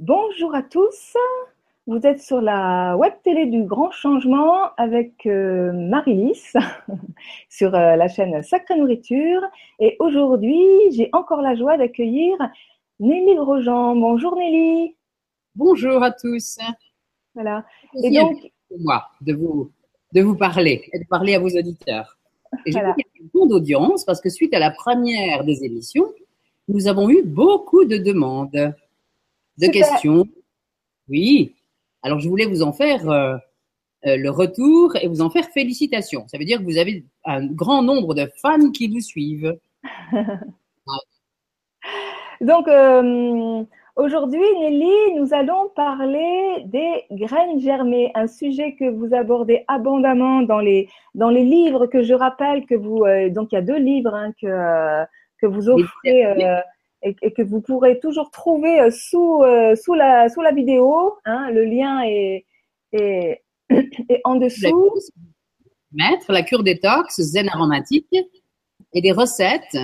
Bonjour à tous. Vous êtes sur la web télé du Grand Changement avec euh, Marie-Lys sur euh, la chaîne Sacrée Nourriture. Et aujourd'hui, j'ai encore la joie d'accueillir Nelly Grosjean. Bonjour Nelly. Bonjour à tous. Voilà. Et donc, pour moi de vous, de vous parler et de parler à vos auditeurs. Et j'ai voilà. une grande audience parce que suite à la première des émissions, nous avons eu beaucoup de demandes, de Super. questions. Oui. Alors, je voulais vous en faire euh, euh, le retour et vous en faire félicitations. Ça veut dire que vous avez un grand nombre de fans qui vous suivent. Donc, euh, aujourd'hui, Nelly, nous allons parler des graines germées, un sujet que vous abordez abondamment dans les, dans les livres que je rappelle que vous, euh, donc il y a deux livres hein, que, que vous offrez et, que vous pourrez toujours trouver euh, sous, euh, sous, la, sous la vidéo. Hein, le lien est, est, est en dessous. Mettre la cure détox, zen aromatique et des recettes,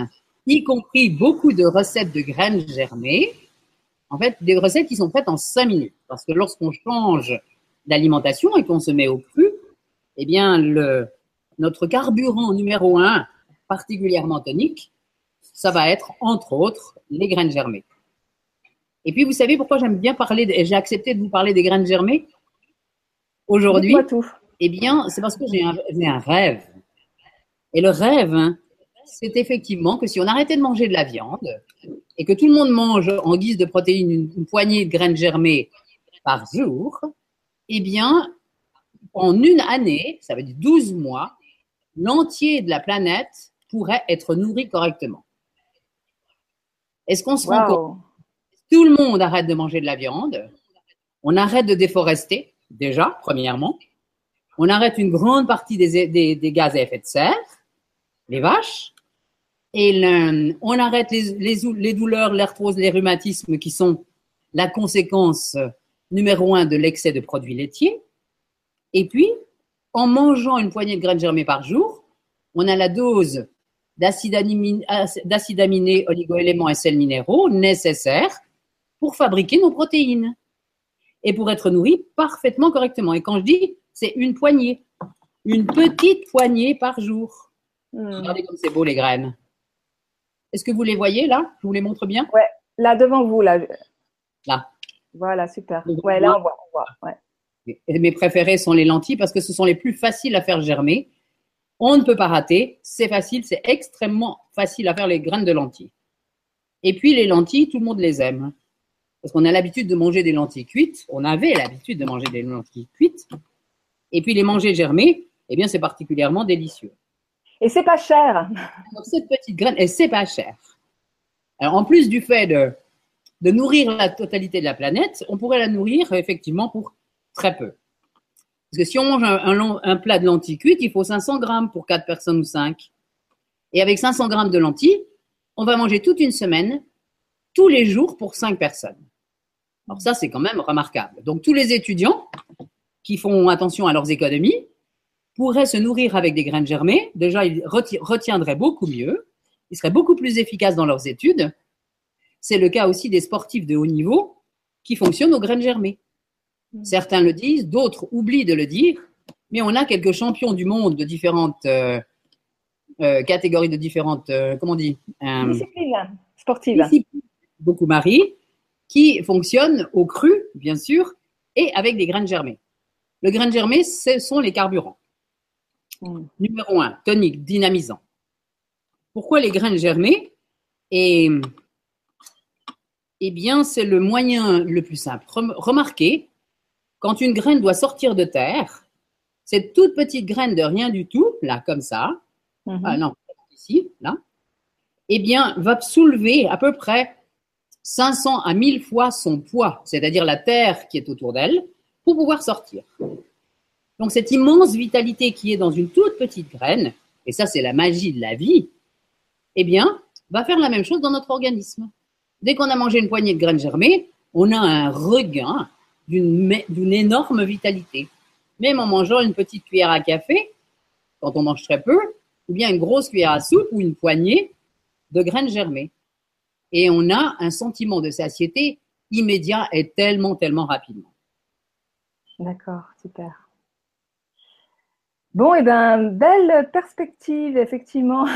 y compris beaucoup de recettes de graines germées. En fait, des recettes qui sont faites en 5 minutes. Parce que lorsqu'on change d'alimentation et qu'on se met au cru, eh bien, le, notre carburant numéro un, particulièrement tonique, ça va être, entre autres, les graines germées. Et puis, vous savez pourquoi j'aime bien parler, j'ai accepté de vous parler des graines germées? Aujourd'hui. Eh bien, c'est parce que j'ai un, j'ai un rêve. Et le rêve, hein, c'est effectivement que si on arrêtait de manger de la viande et que tout le monde mange en guise de protéines une, une poignée de graines germées par jour, eh bien, en une année, ça veut dire 12 mois, l'entier de la planète pourrait être nourri correctement. Est-ce qu'on se rend compte. Tout le monde arrête de manger de la viande? On arrête de déforester, déjà, premièrement. On arrête une grande partie des, des- des gaz à effet de serre, les vaches. Et le- on arrête les, les, les douleurs, l'arthrose, les rhumatismes qui sont la conséquence numéro un de l'excès de produits laitiers. Et puis, en mangeant une poignée de graines germées par jour, on a la dose d'acide amine- d'acide aminé, oligoéléments et sels minéraux nécessaires pour fabriquer nos protéines et pour être nourri parfaitement correctement. Et quand je dis, c'est une poignée, une petite poignée par jour. Hmm. Regardez comme c'est beau les graines. Est-ce que vous les voyez là? Je vous les montre bien? Là, devant vous, là. Là. Voilà, super. Devant Ouais, là, on voit. On voit ouais. Mes préférés sont les lentilles parce que ce sont les plus faciles à faire germer. On ne peut pas rater. C'est facile, c'est extrêmement facile à faire les graines de lentilles. Et puis les lentilles, tout le monde les aime. Parce qu'on a l'habitude de manger des lentilles cuites. On avait l'habitude de manger des lentilles cuites. Et puis les manger germées, eh bien c'est particulièrement délicieux. Et c'est pas cher. Donc, cette petite graine, et c'est pas cher. Alors, en plus du fait de, de nourrir la totalité de la planète, on pourrait la nourrir effectivement pour très peu. Parce que si on mange un, plat de lentilles cuites, il faut 500 grammes pour 4 personnes ou 5. Et avec 500 grammes de lentilles, on va manger toute une semaine, tous les jours pour 5 personnes. Alors ça, c'est quand même remarquable. Donc tous les étudiants qui font attention à leurs économies pourraient se nourrir avec des graines germées. Déjà, ils reti- retiendraient beaucoup mieux. Ils seraient beaucoup plus efficaces dans leurs études. C'est le cas aussi des sportifs de haut niveau qui fonctionnent aux graines germées. Certains le disent, d'autres oublient de le dire, mais on a quelques champions du monde de différentes euh, euh, catégories, de différentes, euh, comment on dit, euh, Discipline sportive. disciplines, beaucoup Marie, qui fonctionnent au cru, bien sûr, et avec des graines germées. Le grain germé, ce sont les carburants. Mm. Numéro un, tonique, dynamisant. Pourquoi les graines germées? Et, Eh bien, c'est le moyen le plus simple. Rem- Remarquez, quand une graine doit sortir de terre, cette toute petite graine de rien du tout, là, comme ça, ah non, ici, là, eh bien, va soulever à peu près 500 à 1000 fois son poids, c'est-à-dire la terre qui est autour d'elle, pour pouvoir sortir. Donc, cette immense vitalité qui est dans une toute petite graine, et ça, c'est la magie de la vie, eh bien, va faire la même chose dans notre organisme. Dès qu'on a mangé une poignée de graines germées, on a un regain d'une me- d'une énorme vitalité. Même en mangeant une petite cuillère à café, quand on mange très peu, ou bien une grosse cuillère à soupe ou une poignée de graines germées. Et on a un sentiment de satiété immédiat et tellement, tellement rapidement. D'accord, super. Bon, et eh ben, belle perspective, effectivement,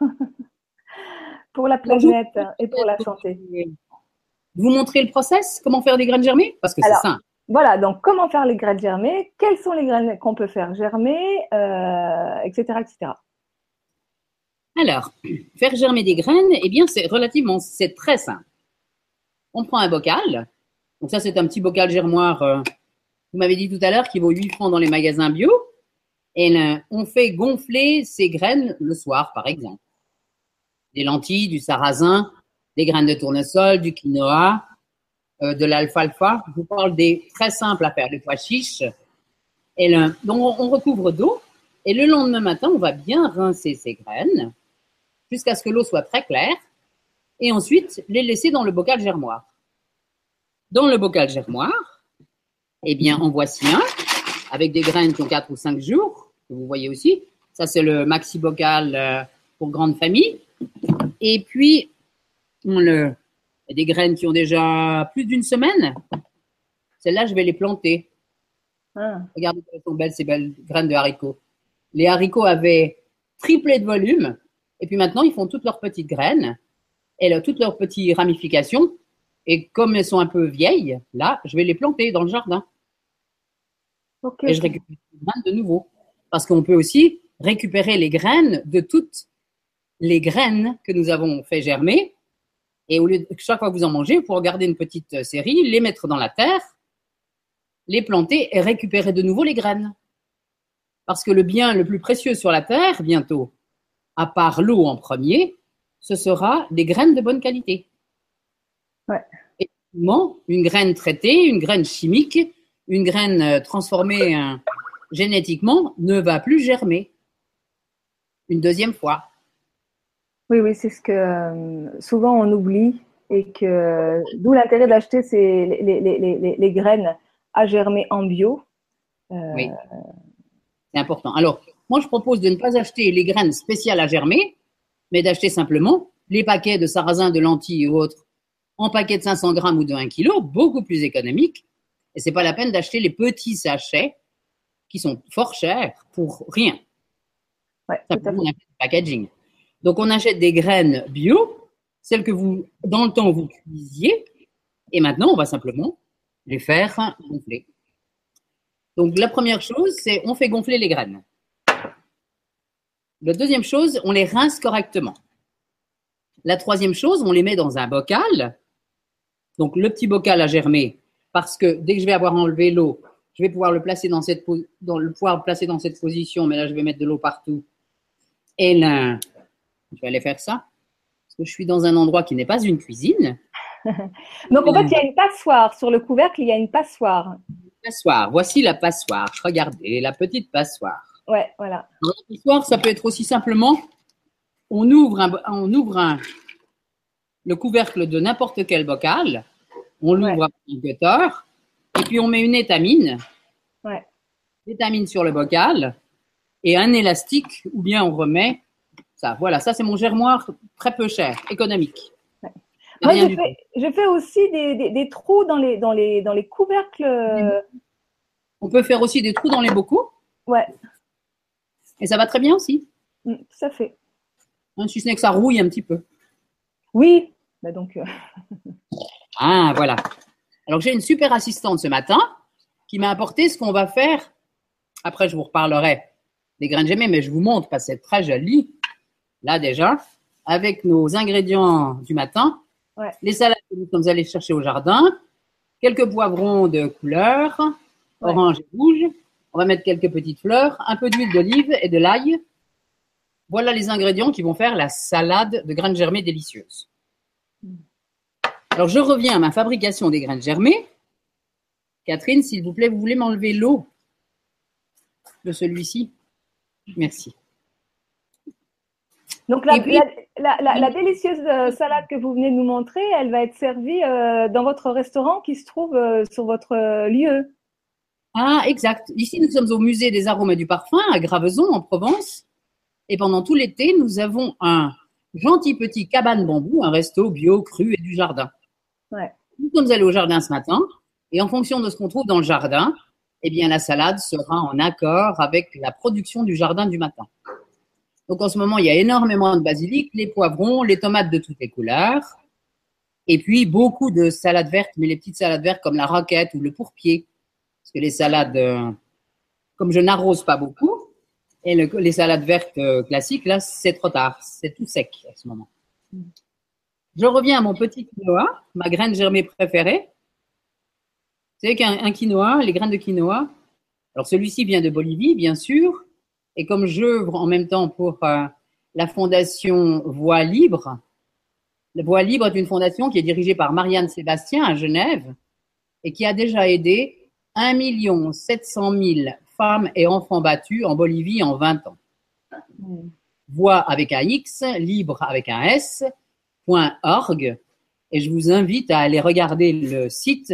pour la planète et pour la santé. Vous montrer le process, comment faire des graines germées? Parce que c'est simple. Voilà, donc comment faire les graines germées, quelles sont les graines qu'on peut faire germer, etc., euh, etc. Alors, faire germer des graines, eh bien, c'est relativement, c'est très simple. On prend un bocal. Donc ça, c'est un petit bocal germoire, euh, vous m'avez dit tout à l'heure, qui vaut 8 francs dans les magasins bio. Et on fait gonfler ces graines le soir, par exemple. Des lentilles, du sarrasin, des graines de tournesol, du quinoa, euh, de l'alfalfa. Je vous parle des très simples à faire, des pois chiches. Et donc, on recouvre d'eau. Et le lendemain matin, on va bien rincer ces graines jusqu'à ce que l'eau soit très claire. Et ensuite, les laisser dans le bocal germoire. Dans le bocal germoire, eh bien, en voici un avec des graines qui ont 4 ou 5 jours, que vous voyez aussi. Ça, c'est le maxi bocal euh, pour grande famille. Et puis, on le, il y a des graines qui ont déjà plus d'une semaine. Celles-là, je vais les planter. Ah. Regardez elles sont belles, ces belles graines de haricots. Les haricots avaient triplé de volume. Et puis maintenant, ils font toutes leurs petites graines et toutes leurs petites ramifications. Et comme elles sont un peu vieilles, là, je vais les planter dans le jardin. Et je récupère les graines de nouveau. Parce qu'on peut aussi récupérer les graines de toutes les graines que nous avons fait germer et au lieu de, chaque fois que vous en mangez, vous pouvez garder une petite euh, série, les mettre dans la terre, les planter et récupérer de nouveau les graines. Parce que le bien le plus précieux sur la terre, bientôt, à part l'eau en premier, ce sera des graines de bonne qualité. Ouais. une graine traitée, une graine chimique, une graine euh, transformée euh, génétiquement ne va plus germer une deuxième fois. Oui, oui, c'est ce que euh, souvent on oublie et que d'où l'intérêt d'acheter ces, les, les, les, les, graines à germer en bio. Euh, oui, c'est important. Alors, moi, je propose de ne pas acheter les graines spéciales à germer, mais d'acheter simplement les paquets de sarrasin, de lentilles ou autres en paquet de 500 grammes ou de 1 kg, beaucoup plus économique. Et c'est pas la peine d'acheter les petits sachets qui sont fort chers pour rien. Ouais, tout à fait. packaging. Donc, on achète des graines bio, celles que vous, dans le temps, vous cuisiez. Et maintenant, on va simplement les faire gonfler. Donc, la première chose, c'est on fait gonfler les graines. La deuxième chose, on les rince correctement. La troisième chose, on les met dans un bocal. Donc, le petit bocal à germer, parce que dès que je vais avoir enlevé l'eau, je vais pouvoir le placer dans cette, dans le pouvoir le placer dans cette position, mais là, je vais mettre de l'eau partout. Et là, je vais aller faire ça. Parce que je suis dans un endroit qui n'est pas une cuisine. Donc, en fait, il y a une passoire. Sur le couvercle, il y a une passoire. passoire. Voici la passoire. Regardez, la petite passoire. Ouais, voilà. la passoire, ça peut être aussi simplement, on ouvre, un, on ouvre le couvercle de n'importe quel bocal, on l'ouvre avec un gutter, et puis on met une étamine. Ouais. Étamine sur le bocal, et un élastique, ou bien on remet ça, voilà, ça c'est mon germoire très peu cher, économique. Moi, je fais, aussi des, trous dans les, dans les, dans les couvercles. On peut faire aussi des trous dans les bocaux. Ouais. Et ça va très bien aussi. Mm, tout à fait. Hein, si ce n'est que ça rouille un petit peu. Oui. Bah donc. Euh, ah, voilà. Alors j'ai une super assistante ce matin qui m'a apporté ce qu'on va faire. Après, je vous reparlerai des graines gemées, mais je vous montre parce que c'est très joli là déjà, avec nos ingrédients du matin, les salades que nous sommes allés chercher au jardin, quelques poivrons de couleur, orange et rouge. On va mettre quelques petites fleurs, un peu d'huile d'olive et de l'ail. Voilà les ingrédients qui vont faire la salade de graines germées délicieuse. Alors, je reviens à ma fabrication des graines germées. Catherine, s'il vous plaît, vous voulez m'enlever l'eau de celui-ci? Merci. Donc la, la, délicieuse euh, salade que vous venez de nous montrer, elle va être servie euh, dans votre restaurant qui se trouve euh, sur votre lieu. Ah, exact. Ici, nous sommes au musée des arômes et du parfum à Graveson, en Provence. Et pendant tout l'été, nous avons un gentil petit cabane bambou, un resto bio, cru et du jardin. Ouais. Nous sommes allés au jardin ce matin et en fonction de ce qu'on trouve dans le jardin, eh bien, la salade sera en accord avec la production du jardin du matin. Donc, en ce moment, il y a énormément de basilic, les poivrons, les tomates de toutes les couleurs, et puis beaucoup de salades vertes, mais les petites salades vertes comme la roquette ou le pourpier. Parce que les salades, euh, comme je n'arrose pas beaucoup, et les salades vertes euh, classiques, là, c'est trop tard. C'est tout sec en ce moment. Je reviens à mon petit quinoa, ma graine germée préférée. Vous savez qu'un quinoa, les graines de quinoa, alors celui-ci vient de Bolivie, bien sûr, et comme j'œuvre en même temps pour euh, la fondation Voix Libre, la Voix Libre est une fondation qui est dirigée par Marianne Sébastien à Genève et qui a déjà aidé 1 700 000 femmes et enfants battus en Bolivie en 20 ans. Voix avec un X, libre avec un S, .org, et je vous invite à aller regarder le site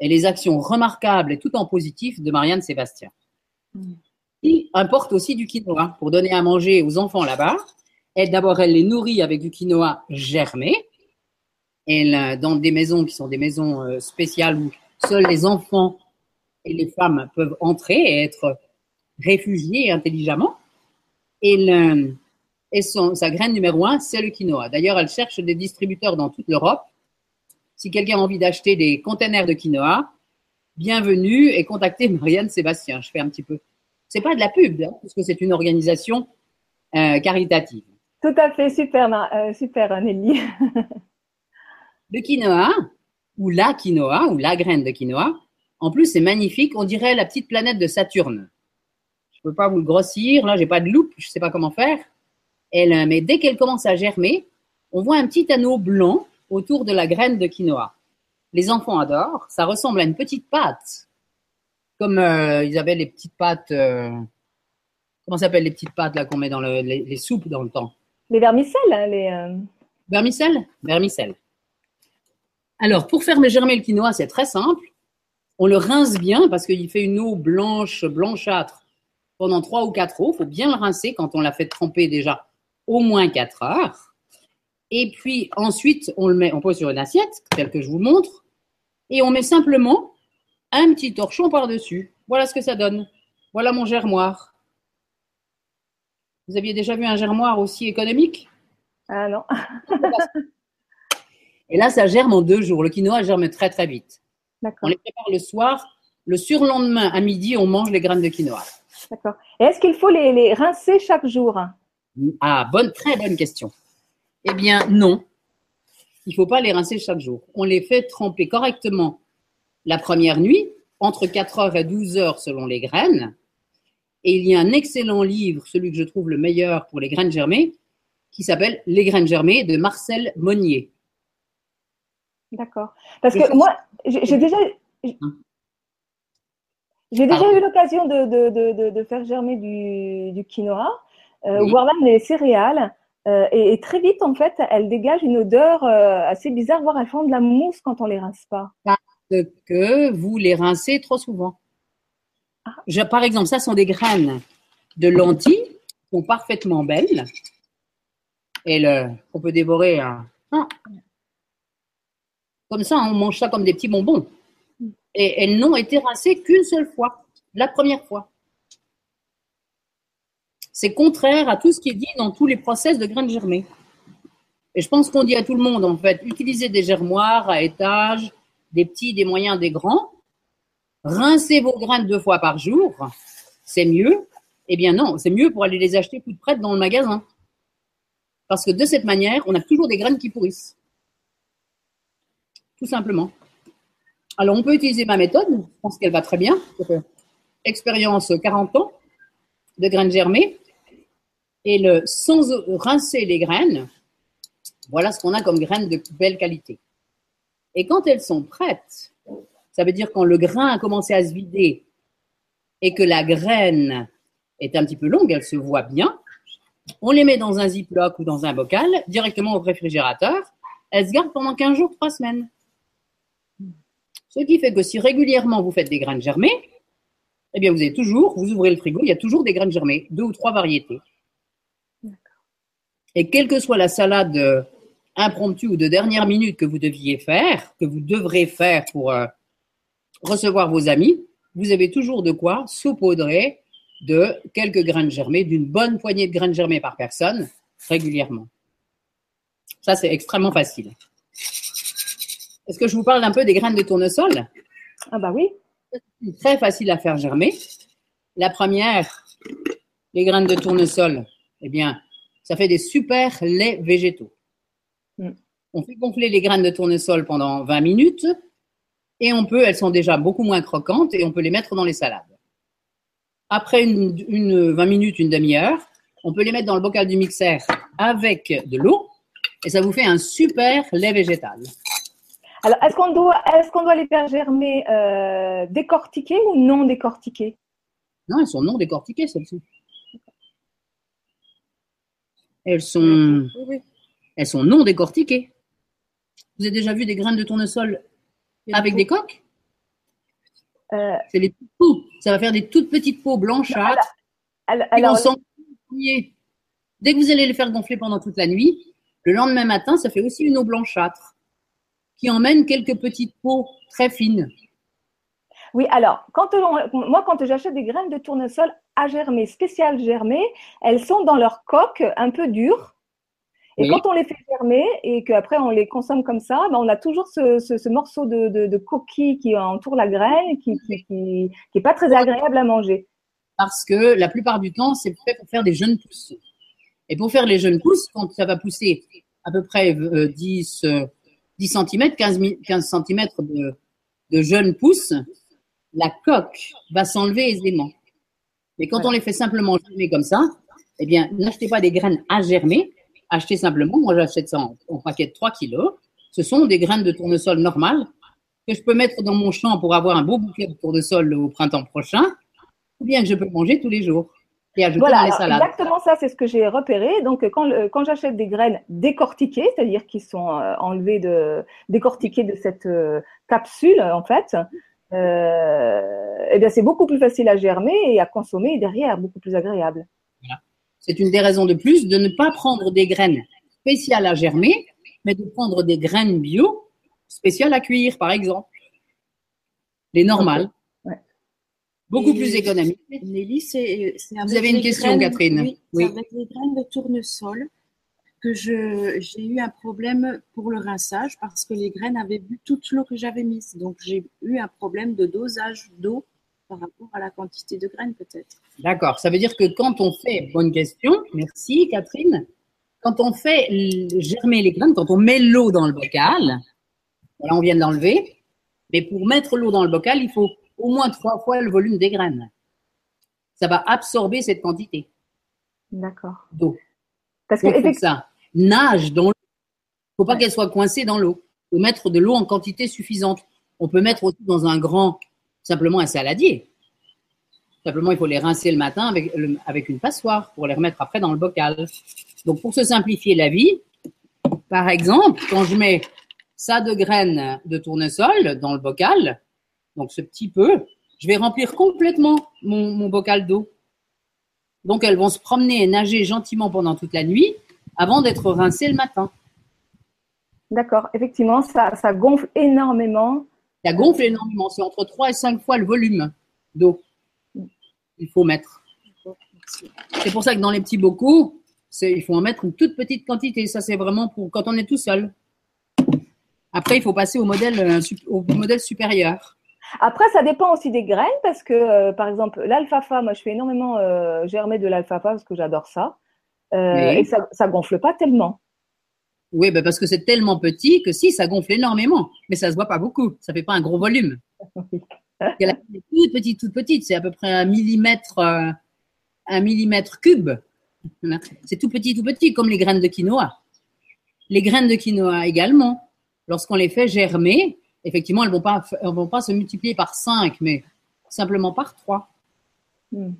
et les actions remarquables et tout en positif de Marianne Sébastien. Importe aussi du quinoa pour donner à manger aux enfants là-bas. D'abord, elle les nourrit avec du quinoa germé. Elle, dans des maisons qui sont des maisons euh, spéciales où seuls les enfants et les femmes peuvent entrer et être réfugiés intelligemment. Et, et son, sa graine numéro un, c'est le quinoa. D'ailleurs, elle cherche des distributeurs dans toute l'Europe. Si quelqu'un a envie d'acheter des containers de quinoa, bienvenue et contactez Marianne Sébastien. Je fais un petit peu. C'est pas de la pub, hein, parce que c'est une organisation euh, caritative. Tout à fait, super, euh, super Nelly. le quinoa, ou la quinoa, ou la graine de quinoa, en plus, c'est magnifique. On dirait la petite planète de Saturne. Je ne peux pas vous le grossir. Là, j'ai pas de loupe. Je ne sais pas comment faire. Elle, euh, mais dès qu'elle commence à germer, on voit un petit anneau blanc autour de la graine de quinoa. Les enfants adorent. Ça ressemble à une petite pâte. Comme euh, ils avaient les petites pâtes. Euh, comment s'appellent les petites pâtes là qu'on met dans les, soupes dans le temps? Les vermicelles. Hein, les, Vermicelles? Vermicelles. Alors, pour faire germer le quinoa, c'est très simple. On le rince bien parce qu'il fait une eau blanche, blanchâtre pendant trois ou quatre eaux. Il faut bien le rincer quand on l'a fait tremper déjà au moins quatre heures. Et puis ensuite, on le met, on pose sur une assiette, telle que je vous montre, et on met simplement un petit torchon par-dessus. Voilà ce que ça donne. Voilà mon germoir. Vous aviez déjà vu un germoir aussi économique? Ah non. et là, ça germe en deux jours. Le quinoa germe très très vite. On les prépare le soir. Le surlendemain, à midi, on mange les graines de quinoa. D'accord. Et est-ce qu'il faut les, rincer chaque jour? Ah, bonne, très bonne question. Eh bien, non. Il ne faut pas les rincer chaque jour. On les fait tremper correctement la première nuit, entre 4 heures et 12 heures selon les graines. Et il y a un excellent livre, celui que je trouve le meilleur pour les graines germées, qui s'appelle Les graines germées de Marcel Monnier. D'accord. Parce que moi, j'ai déjà, hein? j'ai déjà eu l'occasion de, de, de, faire germer du, du quinoa, euh, voire même les céréales. Euh, et, très vite, en fait, elles dégagent une odeur euh, assez bizarre, voire elles font de la mousse quand on les rince pas. Que vous les rincez trop souvent. Par exemple, ça sont des graines de lentilles qui sont parfaitement belles. Et on peut dévorer. Comme ça, on mange ça comme des petits bonbons. Et elles n'ont été rincées qu'une seule fois, la première fois. C'est contraire à tout ce qui est dit dans tous les process de graines germées. Et je pense qu'on dit à tout le monde, en fait, utilisez des germoirs à étage, des petits, des moyens, des grands. Rincez vos graines deux fois par jour, c'est mieux. Eh bien non, c'est mieux pour aller les acheter toutes prêtes dans le magasin. Parce que de cette manière, on a toujours des graines qui pourrissent tout simplement. Alors, on peut utiliser ma méthode, je pense qu'elle va très bien. Expérience 40 ans de graines germées. Et le, sans rincer les graines, voilà ce qu'on a comme graines de belle qualité. Et quand elles sont prêtes, ça veut dire quand le grain a commencé à se vider et que la graine est un petit peu longue, elle se voit bien, on les met dans un ziploc ou dans un bocal, directement au réfrigérateur. Elles se gardent pendant 15 jours, 3 semaines. Ce qui fait que si régulièrement vous faites des graines germées, eh bien vous avez toujours, vous ouvrez le frigo, il y a toujours des graines germées, deux ou trois variétés. Et quelle que soit la salade impromptu ou de dernière minute que vous deviez faire, que vous devrez faire pour euh, recevoir vos amis, vous avez toujours de quoi saupoudrer de quelques graines germées, d'une bonne poignée de graines germées par personne, régulièrement. Ça, c'est extrêmement facile. Est-ce que je vous parle un peu des graines de tournesol? Ah bah oui. Très facile à faire germer. La première, les graines de tournesol, eh bien, ça fait des super laits végétaux. On fait gonfler les graines de tournesol pendant 20 minutes et on peut, elles sont déjà beaucoup moins croquantes et on peut les mettre dans les salades. Après une, une 20 minutes, une demi-heure, on peut les mettre dans le bocal du mixeur avec de l'eau et ça vous fait un super lait végétal. Alors, est-ce qu'on doit, est-ce qu'on doit les faire germer euh, décortiqués ou non décortiqués Non, elles sont non décortiquées, celles-ci. Elles sont, elles sont non décortiquées. Vous avez déjà vu des graines de tournesol Et avec des coques? Euh, C'est les petites peaux. Ça va faire des toutes petites peaux blanchâtres Alors, vont alors, s'enfouir. Dès que vous allez les faire gonfler pendant toute la nuit, le lendemain matin, ça fait aussi une eau blanchâtre qui emmène quelques petites peaux très fines. oui, alors, quand on- moi, quand j'achète des graines de tournesol à germer, spéciales germées, elles sont dans leur coque un peu dure. Et Oui. quand on les fait germer et qu'après on les consomme comme ça, ben, on a toujours ce, ce- ce morceau de, de- de coquille qui entoure la graine, qui, qui, qui, qui est pas très agréable à manger. parce que la plupart du temps, c'est fait pour faire des jeunes pousses. Et pour faire les jeunes pousses, quand ça va pousser à peu près euh, 10, euh, 10 cm, 15, mi- 15 cm de, de jeunes pousses, la coque va s'enlever aisément. Mais quand Ouais. on les fait simplement germer comme ça, eh bien, n'achetez pas des graines à germer, achetez simplement, moi j'achète ça en, en paquet de 3 kilos, ce sont des graines de tournesol normales que je peux mettre dans mon champ pour avoir un beau bouquet de tournesol au printemps prochain, ou bien que je peux manger tous les jours et ajouter Voilà, dans les alors, salades. exactement ça, c'est ce que j'ai repéré. Donc, quand, j'achète des graines décortiquées, c'est-à-dire qui sont euh, enlevées de, décortiquées de cette euh, capsule, en fait, euh, eh bien, c'est beaucoup plus facile à germer et à consommer derrière, beaucoup plus agréable. C'est une des raisons de plus de ne pas prendre des graines spéciales à germer, mais de prendre des graines bio spéciales à cuire, par exemple. Les normales. Ouais. Beaucoup Et- plus économiques. Nelly, c'est avec avez une question, graines- Catherine Oui, Oui. c'est avec les graines de tournesol que je j'ai eu un problème pour le rinçage parce que les graines avaient bu toute l'eau que j'avais mise. Donc j'ai eu un problème de dosage d'eau par rapport à la quantité de graines peut-être. D'accord. Ça veut dire que quand on fait, bonne question, merci Catherine, quand on fait germer les graines, quand on met l'eau dans le bocal, voilà, on vient de l'enlever, mais pour mettre l'eau dans le bocal, il faut au moins trois fois le volume des graines. Ça va absorber cette quantité D'accord. d'eau. Parce que, Donc, que ça nage dans l'eau. Il faut pas Ouais. qu'elle soit coincée dans l'eau. Il faut mettre de l'eau en quantité suffisante. On peut mettre aussi dans un grand, simplement un saladier. Simplement, il faut les rincer le matin avec, avec une passoire pour les remettre après dans le bocal. Donc, pour se simplifier la vie, par exemple, quand je mets ça de graines de tournesol dans le bocal, donc ce petit peu, je vais remplir complètement mon, mon bocal d'eau. Donc, elles vont se promener et nager gentiment pendant toute la nuit avant d'être rincées le matin. d'accord, effectivement, ça, ça gonfle énormément. Ça gonfle énormément. C'est entre 3 et 5 fois le volume d'eau qu'il faut mettre. C'est pour ça que dans les petits bocaux, il faut en mettre une toute petite quantité. Ça, c'est vraiment pour quand on est tout seul. Après, il faut passer au modèle, euh, au modèle supérieur. Après, ça dépend aussi des graines parce que, euh, par exemple, l'alfalfa, moi, je fais énormément euh, germer de l'alfalfa parce que j'adore ça. Euh, Oui. Et ça, ça gonfle pas tellement. Oui, ben parce que c'est tellement petit que si, ça gonfle énormément. Mais ça se voit pas beaucoup. Ça fait pas un gros volume. Elle est toute petite, toute petite. C'est à peu près un millimètre, euh, un millimètre cube. C'est tout petit, tout petit, comme les graines de quinoa. Les graines de quinoa également, lorsqu'on les fait germer, effectivement, elles vont pas, elles vont pas se multiplier par 5, mais simplement par 3. Hmm.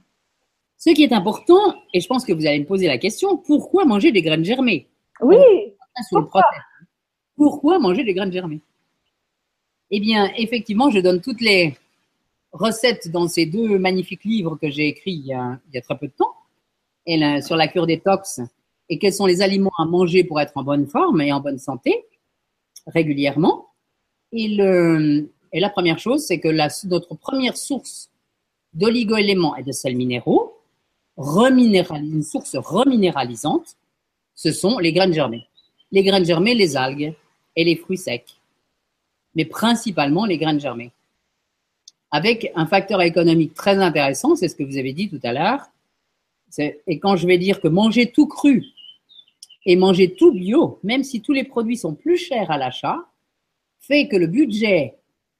Ce qui est important, et je pense que vous allez me poser la question, pourquoi manger des graines germées? Oui, Pourquoi manger des graines germées? Eh bien, effectivement, je donne toutes les recettes dans ces deux magnifiques livres que j'ai écrits il y a, très peu de temps, et sur la cure détox et quels sont les aliments à manger pour être en bonne forme et en bonne santé régulièrement. Et, la première chose, c'est que notre première source d'oligo-éléments et de sels minéraux, une source reminéralisante, ce sont les graines germées. Les graines germées, les algues et les fruits secs, mais principalement les graines germées. Avec un facteur économique très intéressant, c'est ce que vous avez dit tout à l'heure, et quand je vais dire que manger tout cru et manger tout bio, même si tous les produits sont plus chers à l'achat, fait que le budget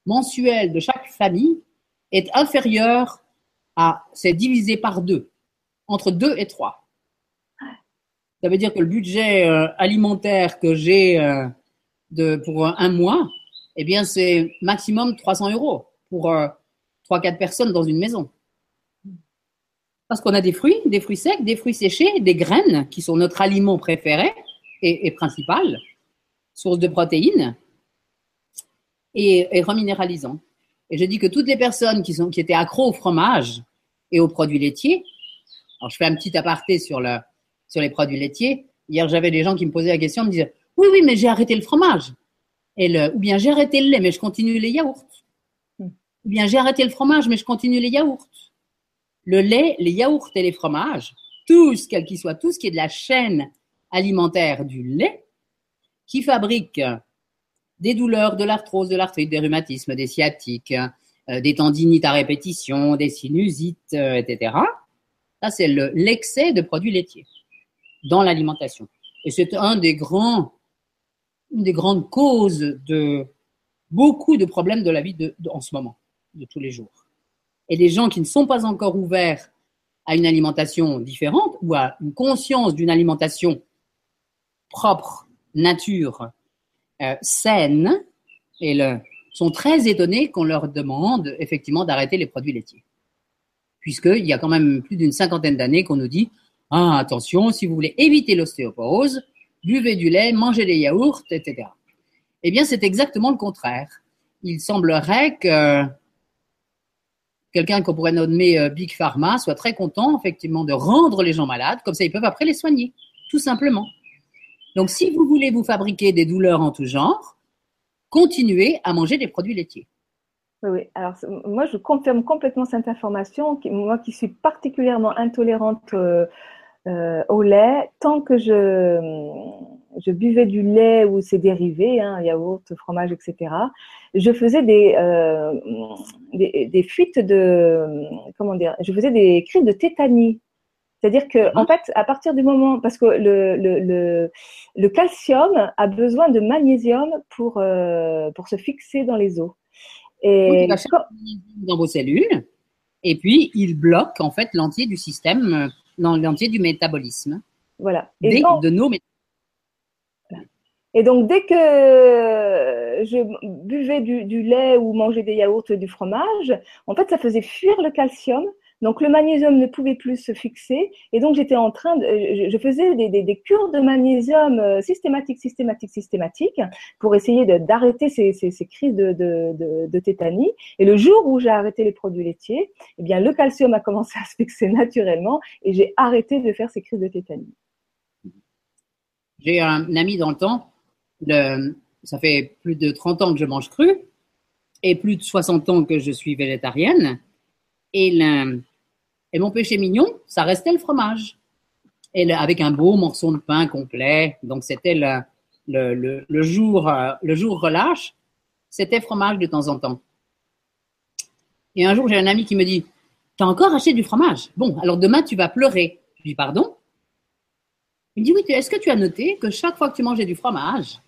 mensuel de chaque famille est inférieur à, c'est divisé par deux, entre deux et trois. Ça veut dire que le budget euh, alimentaire que j'ai euh, de, pour un mois, eh bien, c'est maximum 300 euros pour euh, trois, quatre personnes dans une maison. Parce qu'on a des fruits, des fruits secs, des fruits séchés, des graines qui sont notre aliment préféré et, principal, source de protéines et, et, reminéralisant. Et je dis que toutes les personnes qui, sont, qui étaient accros au fromage et aux produits laitiers, alors je fais un petit aparté sur, le, sur les produits laitiers. Hier, j'avais des gens qui me posaient la question, me disaient Oui, oui, mais j'ai arrêté le fromage. Et le, ou bien j'ai arrêté le lait, mais je continue les yaourts. Hmm. Ou bien j'ai arrêté le fromage, mais je continue les yaourts le lait, les yaourts et les fromages, tout ce quel qu'il soit, tout ce qui est de la chaîne alimentaire du lait, qui fabrique des douleurs, de l'arthrose, de l'arthrite, des rhumatismes, des sciatiques, euh, des tendinites à répétition, des sinusites, euh, etc. Ça, c'est l'excès de produits laitiers dans l'alimentation. Et c'est un des grands, une des grandes causes de beaucoup de problèmes de la vie de, en ce moment, de tous les jours et les gens qui ne sont pas encore ouverts à une alimentation différente ou à une conscience d'une alimentation propre, nature, euh, saine, et sont très étonnés qu'on leur demande effectivement d'arrêter les produits laitiers. Puisqu'il y a quand même plus d'une cinquantaine d'années qu'on nous dit ah, attention, si vous voulez éviter l'ostéoporose, buvez du lait, mangez des yaourts, etc. Eh bien, c'est exactement le contraire. Il semblerait que quelqu'un qu'on pourrait nommer euh, Big Pharma soit très content effectivement de rendre les gens malades, comme ça ils peuvent après les soigner, tout simplement. Donc si vous voulez vous fabriquer des douleurs en tout genre, continuez à manger des produits laitiers. Oui, oui. Alors moi je confirme complètement cette information. Moi qui suis particulièrement intolérante euh, euh, au lait, tant que je je buvais du lait ou ses dérivés, hein, yaourt, fromage, etc. Je faisais des, euh, des, fuites de, comment dire, je faisais des crises de tétanie. C'est-à-dire que, mhm. en fait, à partir du moment, parce que le, le, le, calcium a besoin de magnésium pour, euh, pour se fixer dans les os. Et dans vos cellules, et puis il bloque en fait l'entier du système, l'entier du métabolisme. Voilà. Et de nos métabolismes. Et donc, dès que je buvais du, lait ou mangeais des yaourts et du fromage, en fait, ça faisait fuir le calcium. Donc, le magnésium ne pouvait plus se fixer. Et donc, j'étais en train de, je, faisais des, des, cures de magnésium euh, systématiques, systématiques, systématiques pour essayer d'arrêter ces, ces, crises de, de, de, tétanie. Et le jour où j'ai arrêté les produits laitiers, eh bien, le calcium a commencé à se fixer naturellement et j'ai arrêté de faire ces crises de tétanie. J'ai un ami dans le temps ça fait plus de 30 ans que je mange cru et plus de 60 ans que je suis végétarienne. Et, et mon péché mignon, ça restait le fromage. Et avec un beau morceau de pain complet. Donc c'était le, le, le, jour, euh, le jour relâche, c'était fromage de temps en temps. Et un jour, j'ai un ami qui me dit, t'as encore acheté du fromage? Bon, alors demain, tu vas pleurer. Je dis, pardon? Il me dit, oui, est-ce que tu as noté que chaque fois que tu mangeais du fromage,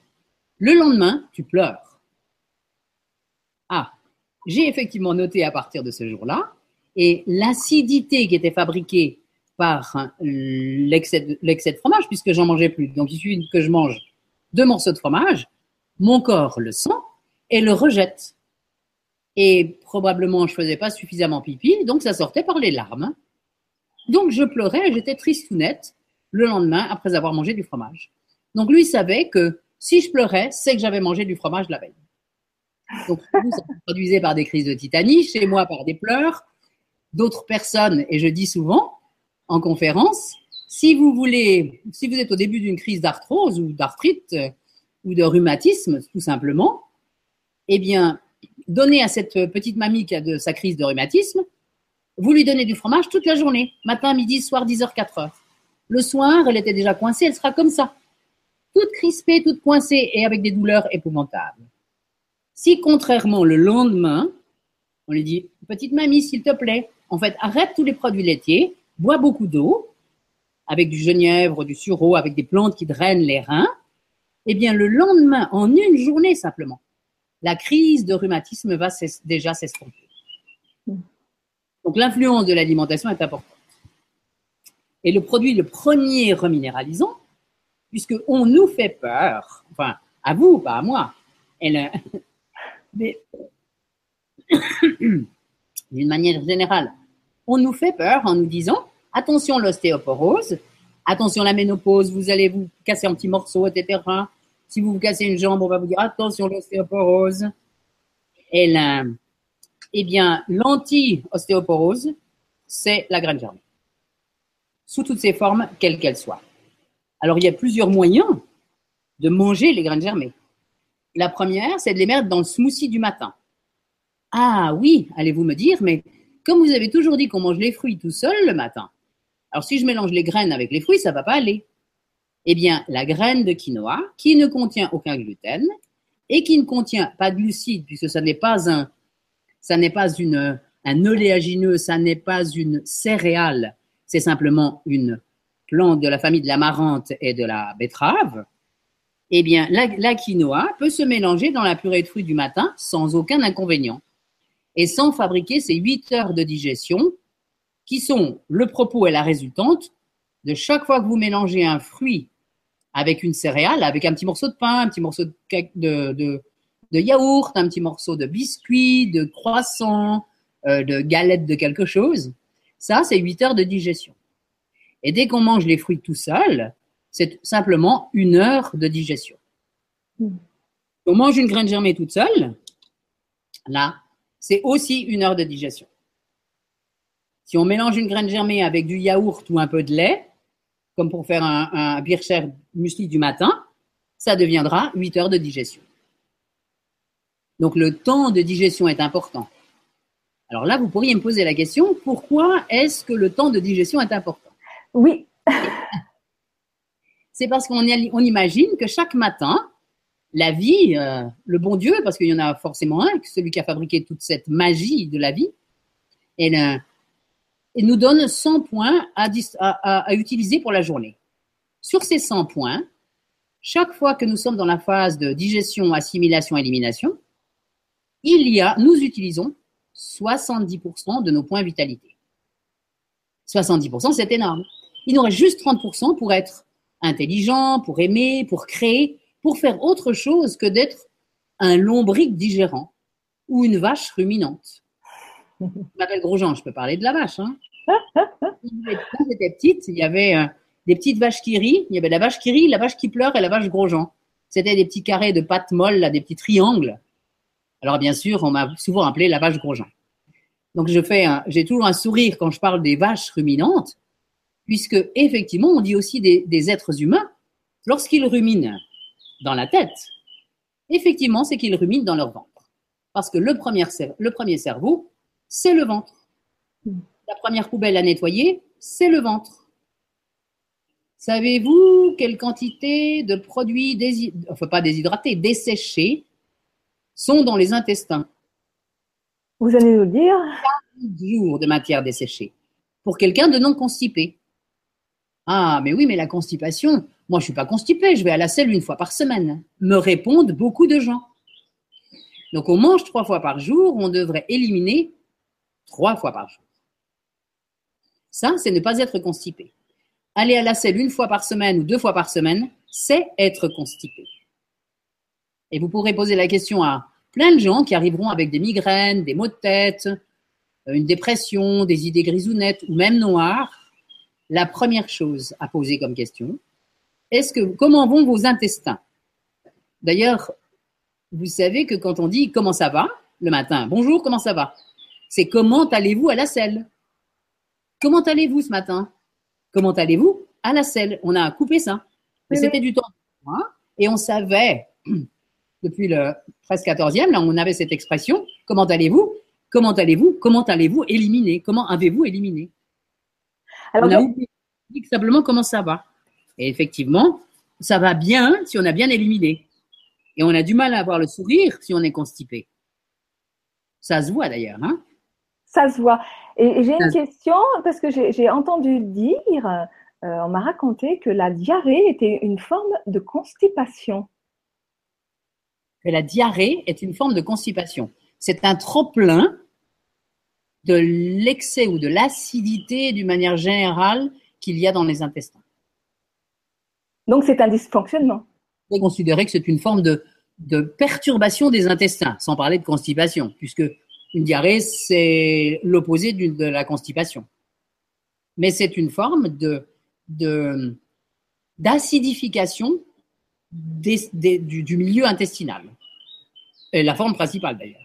le lendemain, tu pleures? Ah, j'ai effectivement noté à partir de ce jour-là, et l'acidité qui était fabriquée par l'excès de, fromage, puisque j'en mangeais plus, donc il suffit que je mange deux morceaux de fromage, mon corps le sent et le rejette. Et probablement je faisais pas suffisamment pipi, donc ça sortait par les larmes. Donc je pleurais, j'étais triste ou nette le lendemain après avoir mangé du fromage. Donc lui savait que si je pleurais, c'est que j'avais mangé du fromage la veille. Donc, ça se produisait par des crises de titanie, chez moi par des pleurs. D'autres personnes, et je dis souvent en conférence, Si vous voulez, si vous êtes au début d'une crise d'arthrose ou d'arthrite euh, ou de rhumatisme, tout simplement, eh bien, donnez à cette petite mamie qui a de sa crise de rhumatisme, vous lui donnez du fromage toute la journée, matin, midi, soir, 10h, 4h. Le soir, elle était déjà coincée, elle sera comme ça, toute crispée, toute coincée et avec des douleurs épouvantables. Si contrairement le lendemain, on lui dit, petite mamie, s'il te plaît, en fait, arrête tous les produits laitiers, bois beaucoup d'eau, avec du genièvre, du sureau, avec des plantes qui drainent les reins, eh bien, le lendemain, en une journée simplement, la crise de rhumatisme va déjà s'estomper. Donc, l'influence de l'alimentation est importante. Et le produit le premier reminéralisant, puisque on nous fait peur, enfin, à vous, pas à moi, elle, mais d'une manière générale, on nous fait peur en nous disant attention l'ostéoporose, attention la ménopause, vous allez vous casser un petit morceau, etc. Si vous vous cassez une jambe, on va vous dire attention l'ostéoporose. Eh bien, l'anti-ostéoporose, c'est la graine germée, sous toutes ses formes, quelles qu'elles soient. Alors, il y a plusieurs moyens de manger les graines germées. La première, c'est de les mettre dans le smoothie du matin. Ah oui, allez-vous me dire, mais comme vous avez toujours dit qu'on mange les fruits tout seul le matin, alors si je mélange les graines avec les fruits, ça va pas aller. Eh bien, la graine de quinoa, qui ne contient aucun gluten et qui ne contient pas de glucides, puisque ça n'est pas un, ça n'est pas une, un oléagineux, ça n'est pas une céréale, c'est simplement une plante de la famille de l'amarante et de la betterave, eh bien, la, quinoa peut se mélanger dans la purée de fruits du matin sans aucun inconvénient et sans fabriquer ces 8 heures de digestion qui sont le propos et la résultante de chaque fois que vous mélangez un fruit avec une céréale, avec un petit morceau de pain, un petit morceau de, de, yaourt, un petit morceau de biscuit, de croissant, euh, de galette de quelque chose. Ça, c'est 8 heures de digestion. Et dès qu'on mange les fruits tout seul, c'est simplement une heure de digestion. Hmm. On mange une graine germée toute seule, là, c'est aussi une heure de digestion. Si on mélange une graine germée avec du yaourt ou un peu de lait, comme pour faire un, un bircher muesli du matin, ça deviendra 8 heures de digestion. Donc le temps de digestion est important. Alors là, vous pourriez me poser la question, pourquoi est-ce que le temps de digestion est important? Oui, c'est parce qu'on imagine que chaque matin, la vie, euh, le bon Dieu, parce qu'il y en a forcément un, celui qui a fabriqué toute cette magie de la vie, et, nous donne 100 points à, utiliser pour la journée. Sur ces 100 points, chaque fois que nous sommes dans la phase de digestion, assimilation, élimination, il y a, nous utilisons 70% de nos points vitalité. 70%, c'est énorme. Il nous reste juste 30% pour être intelligent, pour aimer, pour créer, pour faire autre chose que d'être un lombric digérant ou une vache ruminante. Je m'appelle Grosjean, je peux parler de la vache. Hein. Quand j'étais petite, il y avait euh, des petites vaches qui rient, il y avait la vache qui rit, la vache qui pleure et la vache Grosjean. C'était des petits carrés de pâte molle, des petits triangles. Alors bien sûr, on m'a souvent appelé la vache Grosjean. Donc j'ai toujours un sourire quand je parle des vaches ruminantes, puisque effectivement, on dit aussi des, êtres humains, lorsqu'ils ruminent dans la tête, effectivement, c'est qu'ils ruminent dans leur ventre. Parce que le premier, le premier cerveau, c'est le ventre. La première poubelle à nettoyer, c'est le ventre. Savez-vous quelle quantité de produits, enfin pas déshydratés, desséchés, sont dans les intestins? Vous allez nous dire 40 jours de matière desséchée pour quelqu'un de non constipé. Ah, mais oui, mais la constipation, moi je suis pas constipée, je vais à la selle une fois par semaine, me répondent beaucoup de gens. Donc on mange trois fois par jour, on devrait éliminer trois fois par jour. Ça, c'est ne pas être constipé. Aller à la selle une fois par semaine ou deux fois par semaine, c'est être constipé. Et vous pourrez poser la question à plein de gens qui arriveront avec des migraines, des maux de tête, une dépression, des idées grisounettes ou même noires la première chose à poser comme question, est-ce que comment vont vos intestins? D'ailleurs, vous savez que quand on dit comment ça va? le matin, bonjour, comment ça va? C'est comment allez-vous à la selle? Comment allez-vous ce matin? Comment allez-vous à la selle? On a coupé ça. Mais Oui, c'était du temps. hein, et on savait, depuis le 13-14e, là, on avait cette expression, comment allez-vous? Comment allez-vous? Comment allez-vous éliminer? Comment avez-vous éliminé? Alors, On a oublié simplement comment ça va. Et effectivement, ça va bien si on a bien éliminé. Et on a du mal à avoir le sourire si on est constipé. Ça se voit d'ailleurs. Hein Ça se voit. Et j'ai une question parce que j'ai j'ai entendu dire, euh, on m'a raconté que la diarrhée était une forme de constipation. que la diarrhée est une forme de constipation. C'est un trop-plein de l'excès ou de l'acidité d'une manière générale qu'il y a dans les intestins. Donc c'est un dysfonctionnement. On considérer que c'est une forme de, de perturbation des intestins, sans parler de constipation, puisque une diarrhée, c'est l'opposé de la constipation. Mais c'est une forme de, d'acidification du, du milieu intestinal. Et la forme principale d'ailleurs.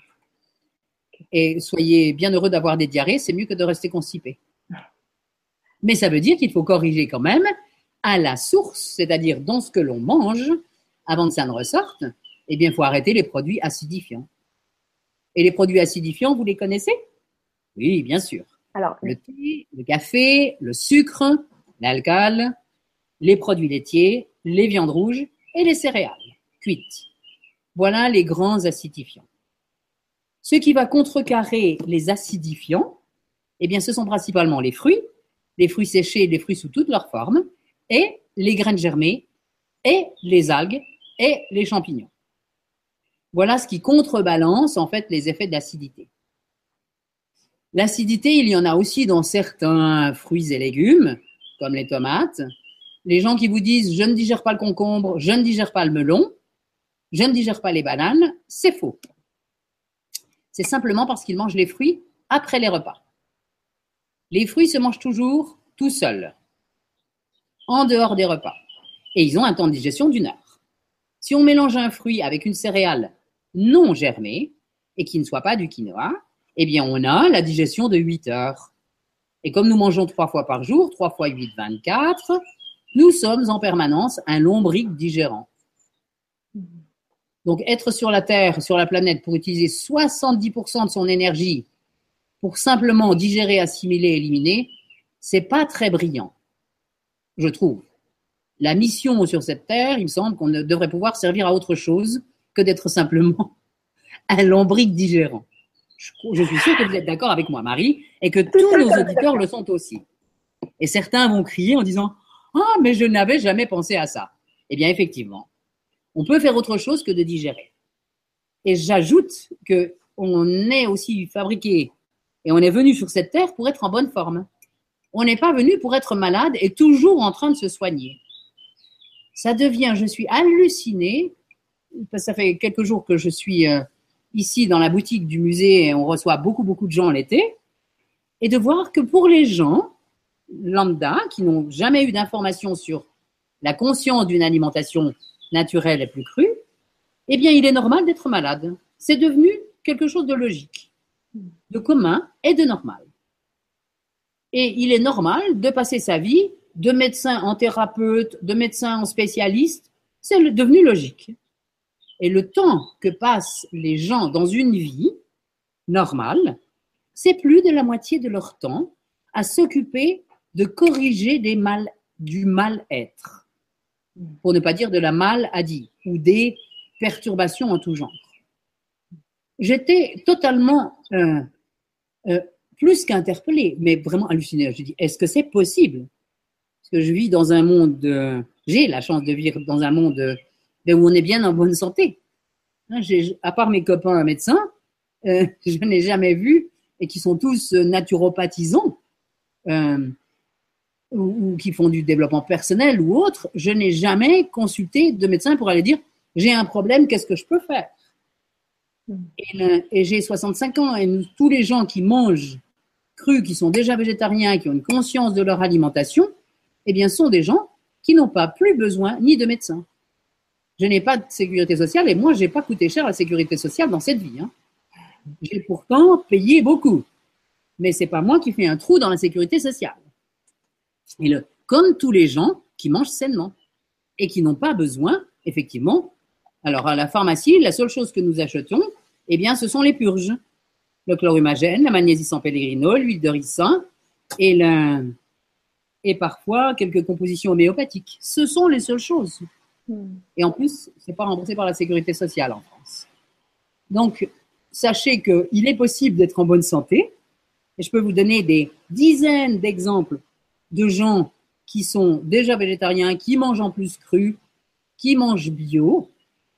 Et soyez bien heureux d'avoir des diarrhées, c'est mieux que de rester constipé. Mais ça veut dire qu'il faut corriger quand même à la source, c'est-à-dire dans ce que l'on mange, avant que ça ne ressorte, eh bien, il faut arrêter les produits acidifiants. Et les produits acidifiants, vous les connaissez? Oui, bien sûr. Alors, Le thé, le café, le sucre, l'alcool, les produits laitiers, les viandes rouges et les céréales cuites. Voilà les grands acidifiants. Ce qui va contrecarrer les acidifiants, eh bien, ce sont principalement les fruits, les fruits séchés, les fruits sous toutes leurs formes, et les graines germées, et les algues, et les champignons. Voilà ce qui contrebalance en fait les effets d'acidité. L'acidité, il y en a aussi dans certains fruits et légumes, comme les tomates. Les gens qui vous disent je ne digère pas le concombre, je ne digère pas le melon, je ne digère pas les bananes, c'est faux. C'est simplement parce qu'ils mangent les fruits après les repas. Les fruits se mangent toujours tout seuls, en dehors des repas. Et ils ont un temps de digestion d'une heure. Si on mélange un fruit avec une céréale non germée et qui ne soit pas du quinoa, eh bien, on a la digestion de 8 heures. Et comme nous mangeons trois fois par jour, 3 fois 8, 24, nous sommes en permanence un lombric digérant. Donc, être sur la Terre, sur la planète, pour utiliser 70% de son énergie pour simplement digérer, assimiler, éliminer, c'est pas très brillant, je trouve. La mission sur cette Terre, il me semble qu'on ne devrait pouvoir servir à autre chose que d'être simplement un lombric digérant. Je, je suis sûre que vous êtes d'accord avec moi, Marie, et que tous nos auditeurs le sont aussi. Et certains vont crier en disant Ah, mais je n'avais jamais pensé à ça. Eh bien, effectivement, on peut faire autre chose que de digérer. Et j'ajoute que on est aussi fabriqué et on est venu sur cette terre pour être en bonne forme. On n'est pas venu pour être malade et toujours en train de se soigner. Ça devient, je suis hallucinée, parce que ça fait quelques jours que je suis euh, ici dans la boutique du musée et on reçoit beaucoup, beaucoup de gens l'été, et de voir que pour les gens lambda qui n'ont jamais eu d'informations sur la conscience d'une alimentation naturelle et plus crue, eh bien, il est normal d'être malade. C'est devenu quelque chose de logique, de commun et de normal. Et il est normal de passer sa vie de médecin en thérapeute, de médecin en spécialiste, c'est devenu logique. Et le temps que passent les gens dans une vie normale, c'est plus de la moitié de leur temps à s'occuper de corriger des mal, du mal-être, pour ne pas dire de la maladie ou des perturbations en tout genre. J'étais totalement euh, euh, plus qu'interpellée, mais vraiment hallucinée. Je dis, est-ce que c'est possible? Parce que je vis dans un monde, de- j'ai la chance de vivre dans un monde de- de où on est bien en bonne santé. Hein, j'ai- à part mes copains médecins, euh, je n'ai jamais vu, et qui sont tous euh, naturopathisants, euh, ou, ou qui font du développement personnel ou autre, je n'ai jamais consulté de médecin pour aller dire j'ai un problème, qu'est-ce que je peux faire? Et, le- et j'ai 65 ans et nous- tous les gens qui mangent cru, qui sont déjà végétariens, qui ont une conscience de leur alimentation, eh bien, sont des gens qui n'ont pas plus besoin ni de médecin. Je n'ai pas de sécurité sociale et moi, j'ai pas coûté cher la sécurité sociale dans cette vie. hein. J'ai pourtant payé beaucoup, mais c'est pas moi qui fais un trou dans la sécurité sociale. Et le comme tous les gens qui mangent sainement et qui n'ont pas besoin, effectivement. Alors, à la pharmacie, la seule chose que nous achetons, eh bien, ce sont les purges. Le chlorumagène, la magnésie sans pellegrino, l'huile de ricin et, la... et parfois quelques compositions homéopathiques. Ce sont les seules choses. Hmm. Et en plus, ce n'est pas remboursé par la sécurité sociale en France. Donc, sachez qu'il est possible d'être en bonne santé. Et je peux vous donner des dizaines d'exemples de gens qui sont déjà végétariens, qui mangent en plus cru, qui mangent bio.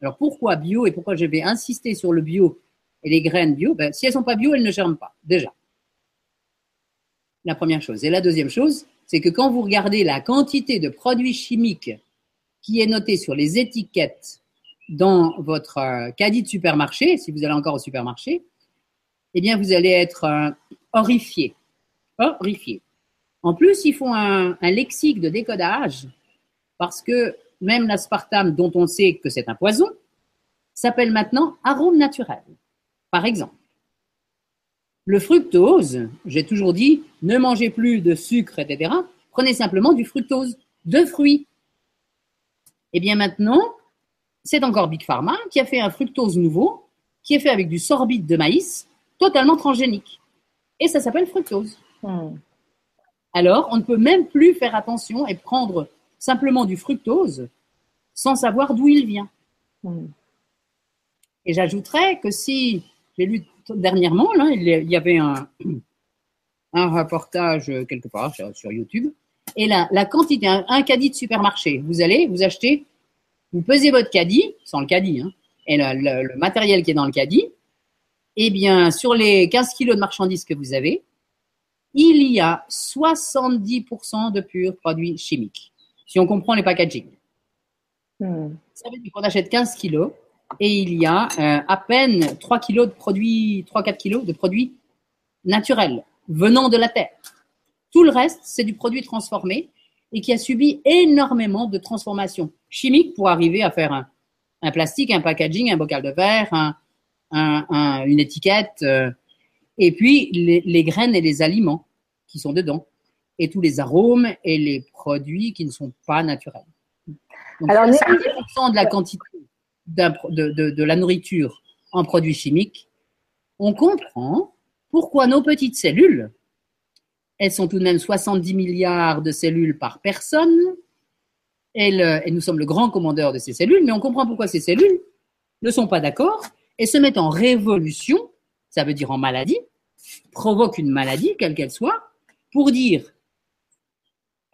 Alors pourquoi bio et pourquoi je vais insister sur le bio et les graines bio ben, Si elles sont pas bio, elles ne germent pas, déjà. La première chose. Et la deuxième chose, c'est que quand vous regardez la quantité de produits chimiques qui est notée sur les étiquettes dans votre euh, caddie de supermarché, si vous allez encore au supermarché, eh bien, vous allez être euh, horrifié. Horrifié. En plus, ils font un, lexique de décodage parce que même l'aspartame, dont on sait que c'est un poison, s'appelle maintenant arôme naturel. Par exemple, le fructose, j'ai toujours dit, ne mangez plus de sucre, etc. Prenez simplement du fructose de fruits. Eh bien maintenant, c'est encore Big Pharma qui a fait un fructose nouveau, qui est fait avec du sorbite de maïs, totalement transgénique. Et ça s'appelle fructose. Hmm. Alors, on ne peut même plus faire attention et prendre simplement du fructose sans savoir d'où il vient. Hmm. Et j'ajouterais que si, j'ai lu dernièrement, là, il y avait un, un reportage quelque part sur, YouTube, et la, la quantité, un, caddie de supermarché, vous allez, vous achetez, vous pesez votre caddie, sans le caddie, hein, et le, le, matériel qui est dans le caddie, eh bien, sur les 15 kilos de marchandises que vous avez, il y a 70% de purs produits chimiques, si on comprend les packaging. Hmm. Ça veut dire qu'on achète 15 kilos et il y a euh, à peine 3 kilos de produits, 3-4 kilos de produits naturels venant de la terre. Tout le reste, c'est du produit transformé et qui a subi énormément de transformations chimiques pour arriver à faire un, plastique, un packaging, un bocal de verre, une étiquette. Euh, et puis les, graines et les aliments qui sont dedans, et tous les arômes et les produits qui ne sont pas naturels. Donc, Alors, 70% de la quantité de, la nourriture en produits chimiques, on comprend pourquoi nos petites cellules, elles sont tout de même 70 milliards de cellules par personne, et, et nous sommes le grand commandeur de ces cellules, mais on comprend pourquoi ces cellules ne sont pas d'accord et se mettent en révolution, ça veut dire en maladie, provoque une maladie, quelle qu'elle soit, pour dire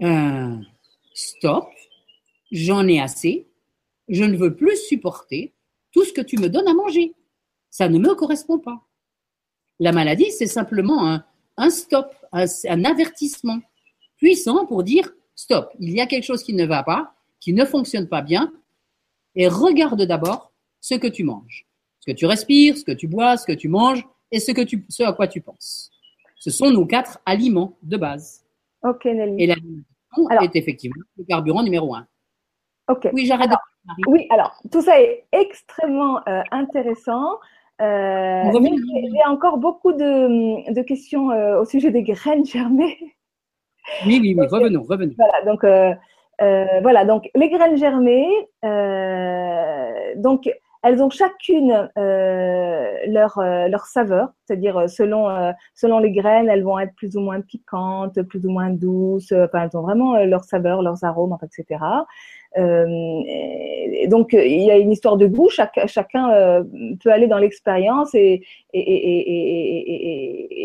euh, stop, j'en ai assez, je ne veux plus supporter tout ce que tu me donnes à manger. Ça ne me correspond pas. La maladie, c'est simplement un, stop, un, un avertissement puissant pour dire stop, il y a quelque chose qui ne va pas, qui ne fonctionne pas bien, et regarde d'abord ce que tu manges, ce que tu respires, ce que tu bois, ce que tu manges, et ce, que tu, ce à quoi tu penses. Ce sont nos quatre aliments de base. Ok, Nelly. Et l'alimentation est effectivement le carburant numéro un. Ok. Oui, j'arrête. Oui, alors tout ça est extrêmement euh, intéressant. Euh, J'ai encore beaucoup de, de questions euh, au sujet des graines germées. Oui, oui, oui, revenons, revenons. Voilà, donc, euh, euh, voilà, donc les graines germées, donc elles ont chacune euh, leur, euh, leur saveur, c'est-à-dire euh, selon, euh, selon les graines, elles vont être plus ou moins piquantes, plus ou moins douces, enfin, elles ont vraiment leur saveur, leurs arômes, etc. donc il y a une histoire de goût, chaque, chacun peut aller dans l'expérience et,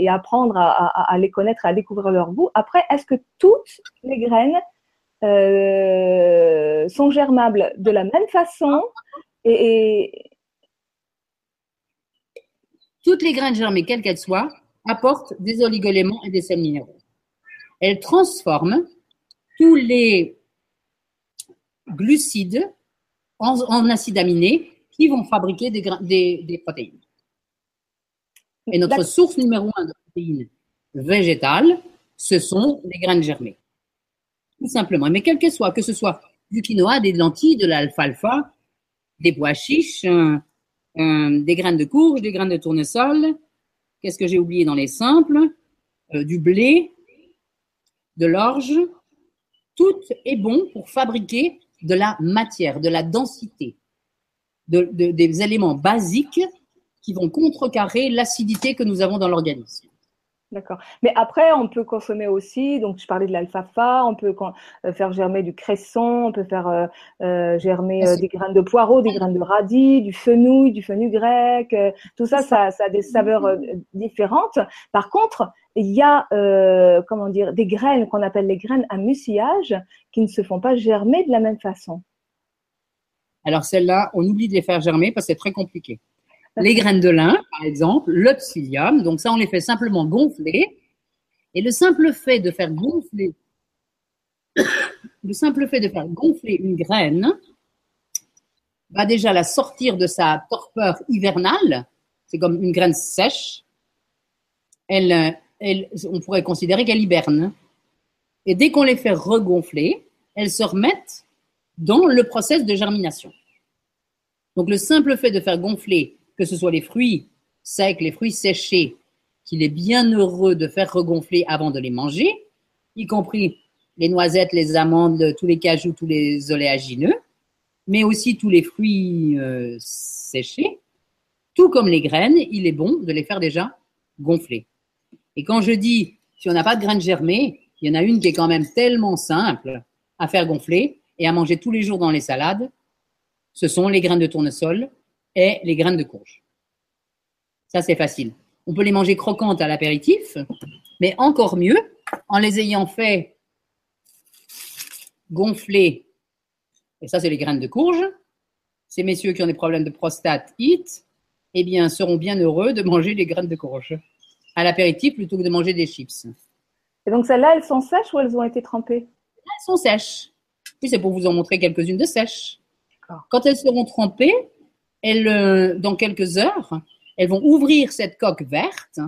apprendre à, les connaître, à découvrir leur goût. Après, est-ce que toutes les graines sont germables de la même façon et, Toutes les graines germées, quelles qu'elles soient, apportent des oligoéléments et des sels minéraux. Elles transforment tous les glucides en, acides aminés qui vont fabriquer des, protéines. Et notre source numéro un de protéines végétales, ce sont les graines germées. Tout simplement. Mais quel que soit, que ce soit du quinoa, des lentilles, de l'alfalfa, des pois chiches, des graines de courge, des graines de tournesol. Qu'est-ce que j'ai oublié dans les simples? Euh, Du blé, de l'orge. tout est bon pour fabriquer de la matière, de la densité, des éléments basiques qui vont contrecarrer l'acidité que nous avons dans l'organisme. D'accord. Mais après, on peut consommer aussi, donc je parlais de l'alfalfa, on peut euh, faire germer du cresson, on peut faire euh, euh, germer des graines de poireau, des graines de radis, du fenouil, du fenouil grec. tout ça, ça, ça, a des saveurs différentes. Par contre, il y a, comment dire, des graines qu'on appelle les graines à mucillage qui ne se font pas germer de la même façon. Alors celles-là, on oublie de les faire germer parce que c'est très compliqué les graines de lin, par exemple, le psyllium. Donc ça, on les fait simplement gonfler. Et le simple fait de faire gonfler, le simple fait de faire gonfler une graine va déjà la sortir de sa torpeur hivernale. C'est comme une graine sèche. Elle, elle, on pourrait considérer qu'elle hiberne. Et dès qu'on les fait regonfler, elles se remettent dans le process de germination. Donc le simple fait de faire gonfler que ce soit les fruits secs, les fruits séchés, qu'il est bien heureux de faire regonfler avant de les manger, y compris les noisettes, les amandes, tous les cajous, tous les oléagineux, mais aussi tous les fruits euh, séchés, tout comme les graines, il est bon de les faire déjà gonfler. Et quand je dis, si on n'a pas de graines germées, il y en a une qui est quand même tellement simple à faire gonfler et à manger tous les jours dans les salades, ce sont les graines de tournesol, et les graines de courge. Ça, c'est facile. On peut les manger croquantes à l'apéritif, mais encore mieux en les ayant fait gonfler. Et ça, c'est les graines de courge. Ces messieurs qui ont des problèmes de prostate, hit, eh bien, seront bien heureux de manger les graines de courge à l'apéritif plutôt que de manger des chips. Et donc, celles-là, elles sont sèches ou elles ont été trempées? Elles sont sèches. Puis, c'est pour vous en montrer quelques-unes de sèches. Quand elles seront trempées, elles, euh, dans quelques heures, elles vont ouvrir cette coque verte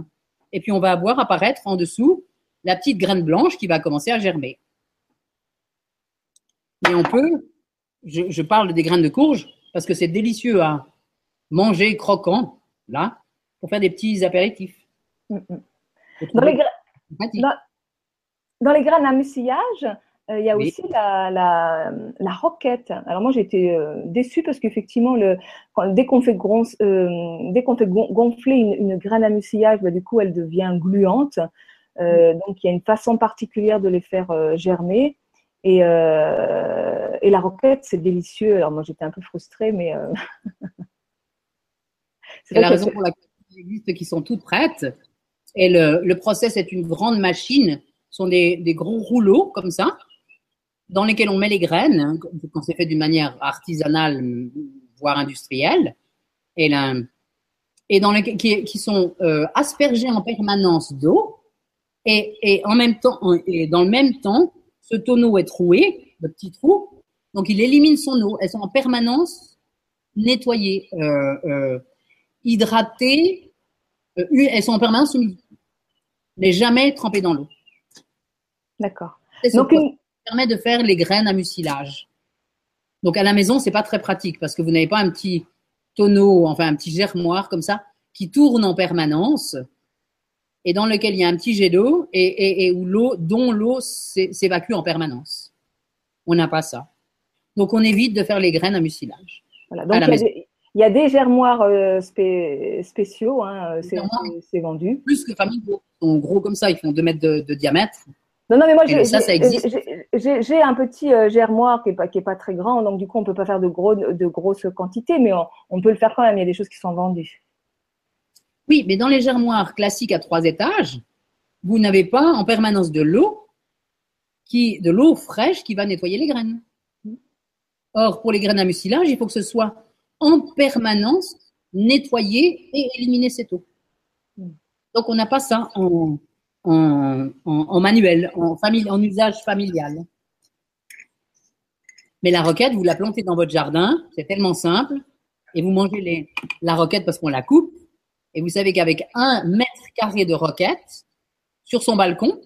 et puis on va voir apparaître en dessous la petite graine blanche qui va commencer à germer. Mais on peut, je, parle des graines de courge parce que c'est délicieux à manger croquant, là, pour faire des petits apéritifs. Mm, mm. Dans, les dans, les graines à mucillage, euh, il y a aussi la, la, la, roquette. Alors moi j'étais euh, déçue parce qu'effectivement le, dès qu'on fait, euh, dès qu'on fait gonfler une, une, graine à mucillage, bah, du coup elle devient gluante. Euh, donc il y a une façon particulière de les faire germer. Et, et la roquette c'est délicieux. Alors moi j'étais un peu frustrée, mais c'est la raison pour laquelle il existe qui sont toutes prêtes. Et le, le process est une grande machine, sont des, gros rouleaux comme ça dans lesquels on met les graines, hein, quand c'est fait d'une manière artisanale, voire industrielle, et, là, et dans qui, sont euh, aspergés en permanence d'eau, et, et, en même temps, et dans le même temps, ce tonneau est troué, le petit trou, donc il élimine son eau. Elles sont en permanence nettoyées, euh, euh, hydratées, elles sont en permanence humides, mais jamais trempées dans l'eau. D'accord. Donc une, permet de faire les graines à mucilage. Donc à la maison, c'est pas très pratique parce que vous n'avez pas un petit tonneau, enfin un petit germoir comme ça, qui tourne en permanence et dans lequel il y a un petit jet d'eau et, où l'eau, dont l'eau s'évacue en permanence. On n'a pas ça. Donc on évite de faire les graines à mucilage. Voilà. Donc il y, a des germoirs euh, spéciaux, hein, c'est vendu. Plus que famille. Ils sont gros comme ça, ils font 2 mètres de diamètre. Non, non, mais moi, j'ai un petit euh, germoir qui n'est pas, pas très grand, donc du coup, on ne peut pas faire de, gros, de grosses quantités, mais on, peut le faire quand même. Il y a des choses qui sont vendues. Oui, mais dans les germoirs classiques à trois étages, vous n'avez pas en permanence de l'eau, qui, de l'eau fraîche qui va nettoyer les graines. Or, pour les graines à mucilage, il faut que ce soit en permanence nettoyé et éliminer cette eau. Hmm. Donc, on n'a pas ça en, en, manuel, en, usage familial. Mais la roquette, vous la plantez dans votre jardin, c'est tellement simple, et vous mangez la roquette parce qu'on la coupe, et vous savez qu'avec un mètre carré de roquette sur son balcon,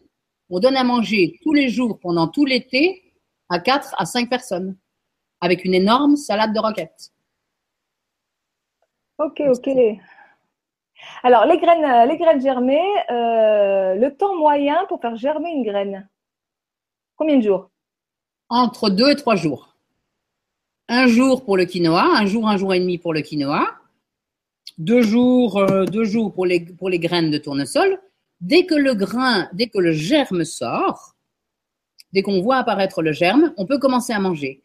on donne à manger tous les jours pendant tout l'été à 4 à 5 personnes, avec une énorme salade de roquette. Ok, ok. Alors, les graines, euh, germées, euh, le temps moyen pour faire germer une graine, combien de jours? Entre deux et trois jours. Un jour pour le quinoa, un jour, un jour et demi pour le quinoa, deux jours, euh, deux jours pour les, graines de tournesol. Dès que le grain, dès que le germe sort, dès qu'on voit apparaître le germe, on peut commencer à manger.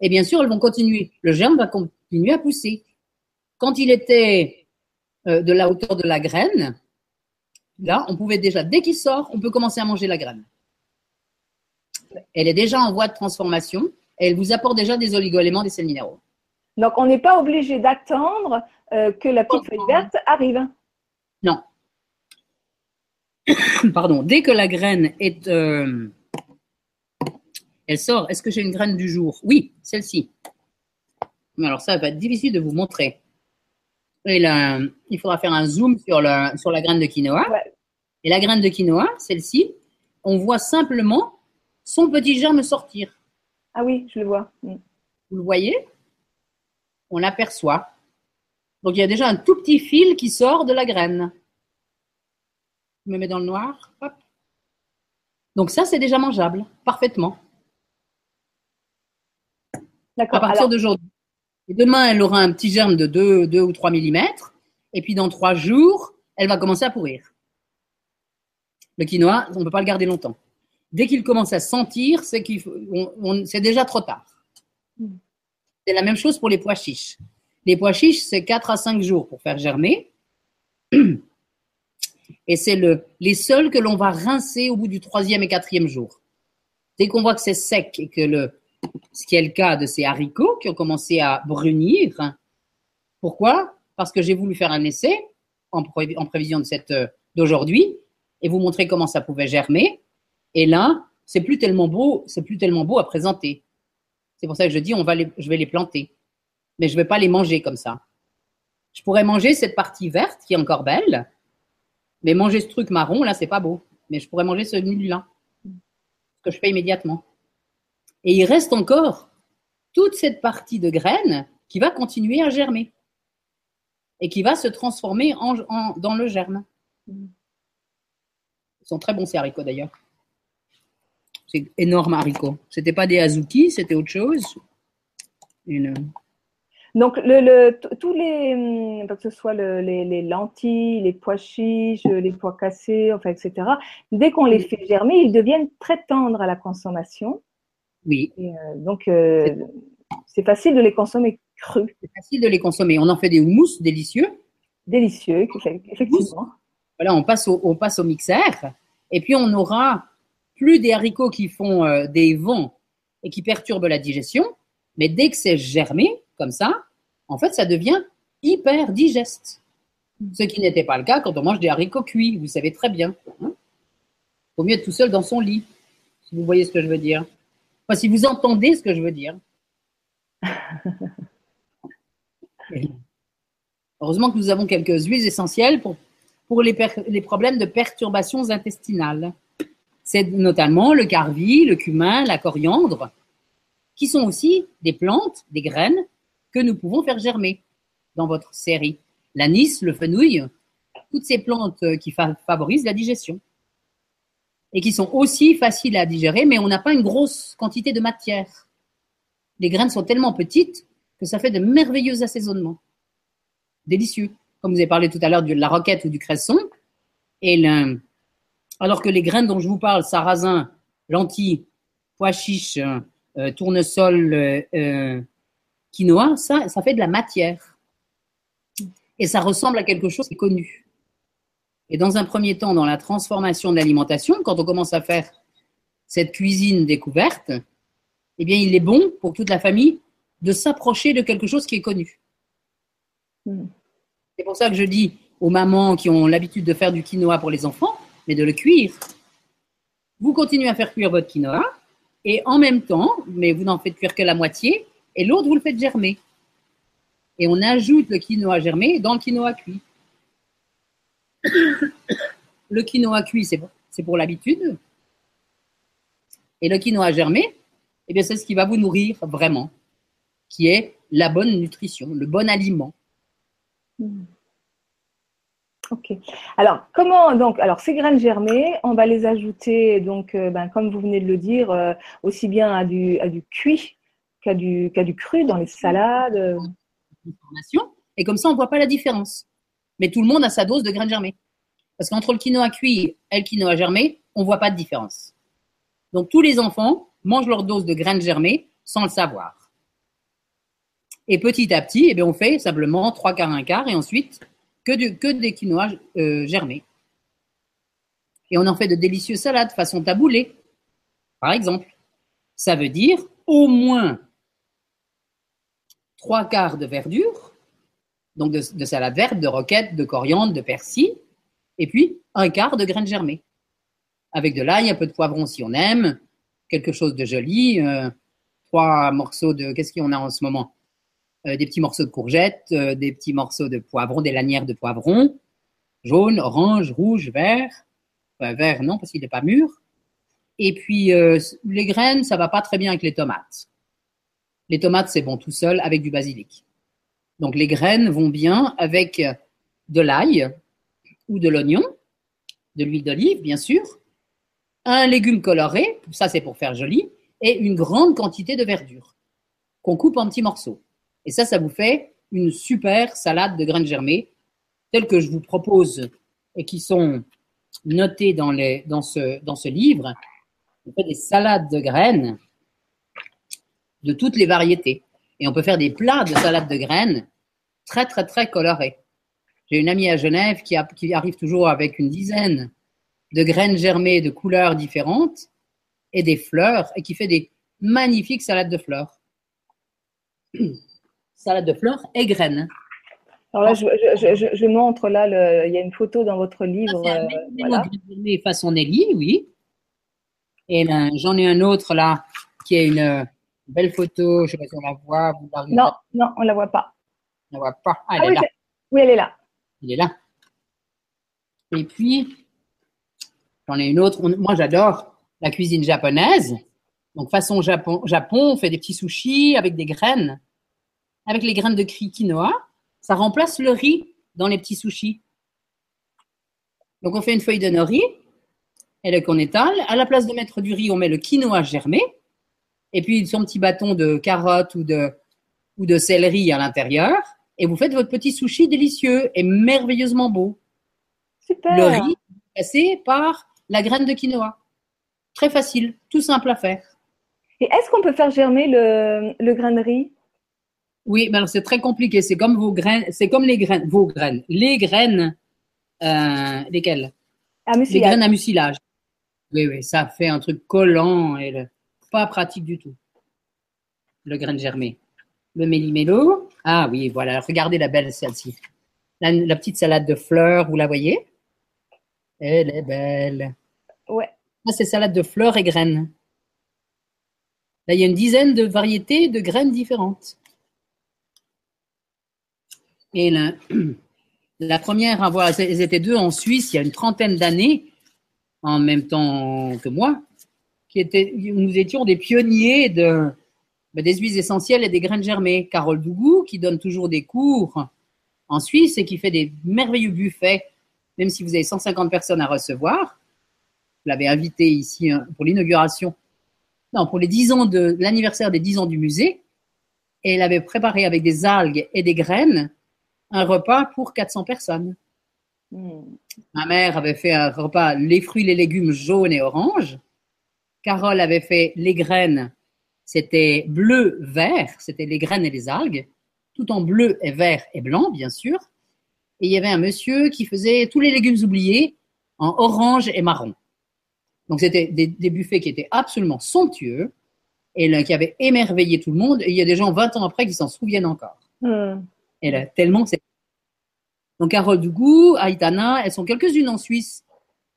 Et bien sûr, elles vont continuer. Le germe va continuer à pousser. Quand il était de la hauteur de la graine, là, on pouvait déjà, dès qu'il sort, on peut commencer à manger la graine. Elle est déjà en voie de transformation et elle vous apporte déjà des oligoéléments, des sels minéraux. Donc, on n'est pas obligé d'attendre euh, que la petite feuille verte arrive. Non. Pardon. Dès que la graine est, euh, elle sort. Est-ce que j'ai une graine du jour? Oui, celle-ci. Mais alors ça va être difficile de vous montrer. Et il faudra faire un zoom sur la, sur la graine de quinoa. Ouais. Et la graine de quinoa, celle-ci, on voit simplement son petit germe sortir. Ah oui, je le vois. Mm. Vous le voyez? On l'aperçoit. Donc il y a déjà un tout petit fil qui sort de la graine. Je me mets dans le noir. Hop. Donc ça, c'est déjà mangeable, parfaitement. À D'accord. partir Alors, d'aujourd'hui. Et demain, elle aura un petit germe de 2, 2 ou 3 mm. Et puis dans 3 jours, elle va commencer à pourrir. Le quinoa, on ne peut pas le garder longtemps. Dès qu'il commence à sentir, c'est déjà trop tard. C'est la même chose pour les pois chiches. Les pois chiches, c'est 4 à 5 jours pour faire germer. Et c'est le, les seuls que l'on va rincer au bout du troisième et quatrième jour. Dès qu'on voit que c'est sec et que le, ce qui est le cas de ces haricots qui ont commencé à brunir. Pourquoi? Parce que j'ai voulu faire un essai en, pré- en prévision de cette euh, d'aujourd'hui et vous montrer comment ça pouvait germer. Et là, c'est plus tellement beau, c'est plus tellement beau à présenter. C'est pour ça que je dis, on va les, je vais les planter, mais je vais pas les manger comme ça. Je pourrais manger cette partie verte qui est encore belle, mais manger ce truc marron là, c'est pas beau. Mais je pourrais manger ce nul-là, ce que je fais immédiatement. Et il reste encore toute cette partie de graines qui va continuer à germer et qui va se transformer en, en- dans le germe. Ils sont très bons ces haricots d'ailleurs. C'est énorme haricots. C'était pas des azuki, c'était autre chose. Une- donc, le, le- t- tous les, hum, que ce soit le- les, les lentilles, les pois chiches, les pois cassés, enfin, etc., dès qu'on les fait germer, ils deviennent très tendres à la consommation. Oui, Et, euh, donc, euh, c'est facile de les consommer crus, c'est facile de les consommer. On en fait des houmous délicieux. délicieux, effectivement. Voilà, on passe au, on passe au mixeur. Et puis, on aura plus des haricots qui font euh, des vents et qui perturbent la digestion. Mais dès que c'est germé, comme ça, en fait, ça devient hyper digeste. Ce qui n'était pas le cas quand on mange des haricots cuits. Vous savez très bien. Il vaut mieux être tout seul dans son lit. Si vous voyez ce que je veux dire. Enfin, si vous entendez ce que je veux dire. Heureusement que nous avons quelques huiles essentielles pour, pour les, problèmes de perturbations intestinales. C'est notamment le carvi, le cumin, la coriandre, qui sont aussi des plantes, des graines que nous pouvons faire germer dans votre série. L'anis, le fenouil, toutes ces plantes qui fa- favorisent la digestion et qui sont aussi faciles à digérer, mais on n'a pas une grosse quantité de matière. Les graines sont tellement petites que ça fait de merveilleux assaisonnements délicieux. Comme vous avez parlé tout à l'heure de la roquette ou du cresson. Et alors que les graines dont je vous parle, sarrasin, lentilles, pois chiches, euh, euh, tournesol, euh, quinoa, ça, ça fait de la matière. Et ça ressemble à quelque chose qui est connu. Et dans un premier temps, dans la transformation de l'alimentation, quand on commence à faire cette cuisine découverte, eh bien, il est bon pour toute la famille de s'approcher de quelque chose qui est connu. Mm. C'est pour ça que je dis aux mamans qui ont l'habitude de faire du quinoa pour les enfants, mais de le cuire. Vous continuez à faire cuire votre quinoa et en même temps, mais vous n'en faites cuire que la moitié et l'autre, vous le faites germer. Et on ajoute le quinoa germé dans le quinoa cuit. Le quinoa cuit, c'est pour, l'habitude. Et le quinoa germé, eh bien, c'est ce qui va vous nourrir vraiment, qui est la bonne nutrition, le bon aliment. Mm. Ok. Alors, comment donc Alors, ces graines germées, on va les ajouter donc, euh, ben, comme vous venez de le dire, euh, aussi bien à du, à du cuit qu'à du, cru dans les salades. Et comme ça, on ne voit pas la différence. Mais tout le monde a sa dose de graines germées. Parce qu'entre le quinoa cuit et le quinoa germé, on ne voit pas de différence. Donc, tous les enfants mangent leur dose de graines germées sans le savoir. Et petit à petit, eh bien, on fait simplement trois quarts, un quart, et ensuite que, du- des quinoas euh, germés. Et on en fait de délicieuses salades façon taboulé, par exemple. Ça veut dire au moins trois quarts de verdure, donc de, de salade verte, de roquette, de coriandre, de persil, et puis un quart de graines germées. Avec de l'ail, un peu de poivron si on aime, quelque chose de joli, euh, trois morceaux de, qu'est-ce qu'on a en ce moment? Euh, Des petits morceaux de courgettes, euh, des petits morceaux de poivron, des lanières de poivron, jaune, orange, rouge, vert. Enfin, vert non, parce qu'il n'est pas mûr. Et puis, euh, les graines, ça va pas très bien avec les tomates. Les tomates, c'est bon tout seul avec du basilic. Donc, les graines vont bien avec de l'ail ou de l'oignon, de l'huile d'olive, bien sûr, un légume coloré, ça c'est pour faire joli, et une grande quantité de verdure qu'on coupe en petits morceaux. Et ça, ça vous fait une super salade de graines germées, telles que je vous propose et qui sont notées dans, ce, ce livre. On fait des salades de graines de toutes les variétés. Et on peut faire des plats de salade de graines très, très, très colorés. J'ai une amie à Genève qui, a- qui arrive toujours avec une dizaine de graines germées de couleurs différentes et des fleurs et qui fait des magnifiques salades de fleurs. Salade de fleurs et graines. Alors là, je, je- je- je montre là, le- il y a une photo dans votre livre. un euh, voilà. façon Nelly, oui. Et ben, j'en ai un autre là qui est une euh, belle photo. Je ne sais pas si on la voit. Vous la Non, non, on la voit pas. on la voit pas. Ah, Ah elle est oui, là. oui, elle est là. Il est là. Et puis, j'en ai une autre. On- moi, j'adore la cuisine japonaise. Donc, façon Japon, Japon, on fait des petits sushis avec des graines. Avec les graines de cri- quinoa, ça remplace le riz dans les petits sushis. Donc, on fait une feuille de nori et qu'on étale. À la place de mettre du riz, on met le quinoa germé et puis son petit bâton de carotte ou de, ou de céleri à l'intérieur. Et vous faites votre petit sushi délicieux et merveilleusement beau. Super. Le riz passé par la graine de quinoa. Très facile, tout simple à faire. Et est-ce qu'on peut faire germer le, le grain de riz? Oui, mais alors c'est très compliqué. C'est comme vos graines, c'est comme les graines, vos graines, les graines, euh, lesquelles? Les graines à mucilage. Oui, oui, ça fait un truc collant et le- pas pratique du tout. Le grain germé. Le méli-mélo. Ah oui, voilà. Regardez la belle celle-ci. La, la petite salade de fleurs, vous la voyez? Elle est belle. Ouais. Ça, c'est salade de fleurs et graines. Là, il y a une dizaine de variétés de graines différentes. Et la, la première à voir, elles étaient deux en Suisse il y a une trentaine d'années, en même temps que moi, qui nous étions des pionniers de, ben, des huiles essentielles et des graines germées. Carole Dougou, qui donne toujours des cours en Suisse et qui fait des merveilleux buffets, même si vous avez 150 personnes à recevoir. Je l'avais invité ici hein, pour l'inauguration, non, pour les 10 ans de l'anniversaire des 10 ans du musée. Et elle avait préparé avec des algues et des graines un repas pour 400 personnes. Hmm. Ma mère avait fait un repas les fruits, les légumes jaunes et oranges. Carole avait fait les graines, c'était bleu, vert, c'était les graines et les algues, tout en bleu et vert et blanc, bien sûr. Et il y avait un monsieur qui faisait tous les légumes oubliés en orange et marron. Donc c'était des, des buffets qui étaient absolument somptueux et là, qui avaient émerveillé tout le monde. Et il y a des gens 20 ans après qui s'en souviennent encore. Hmm. Elle a tellement c'est. Donc Carole Dougou, Aitana, elles sont quelques-unes en Suisse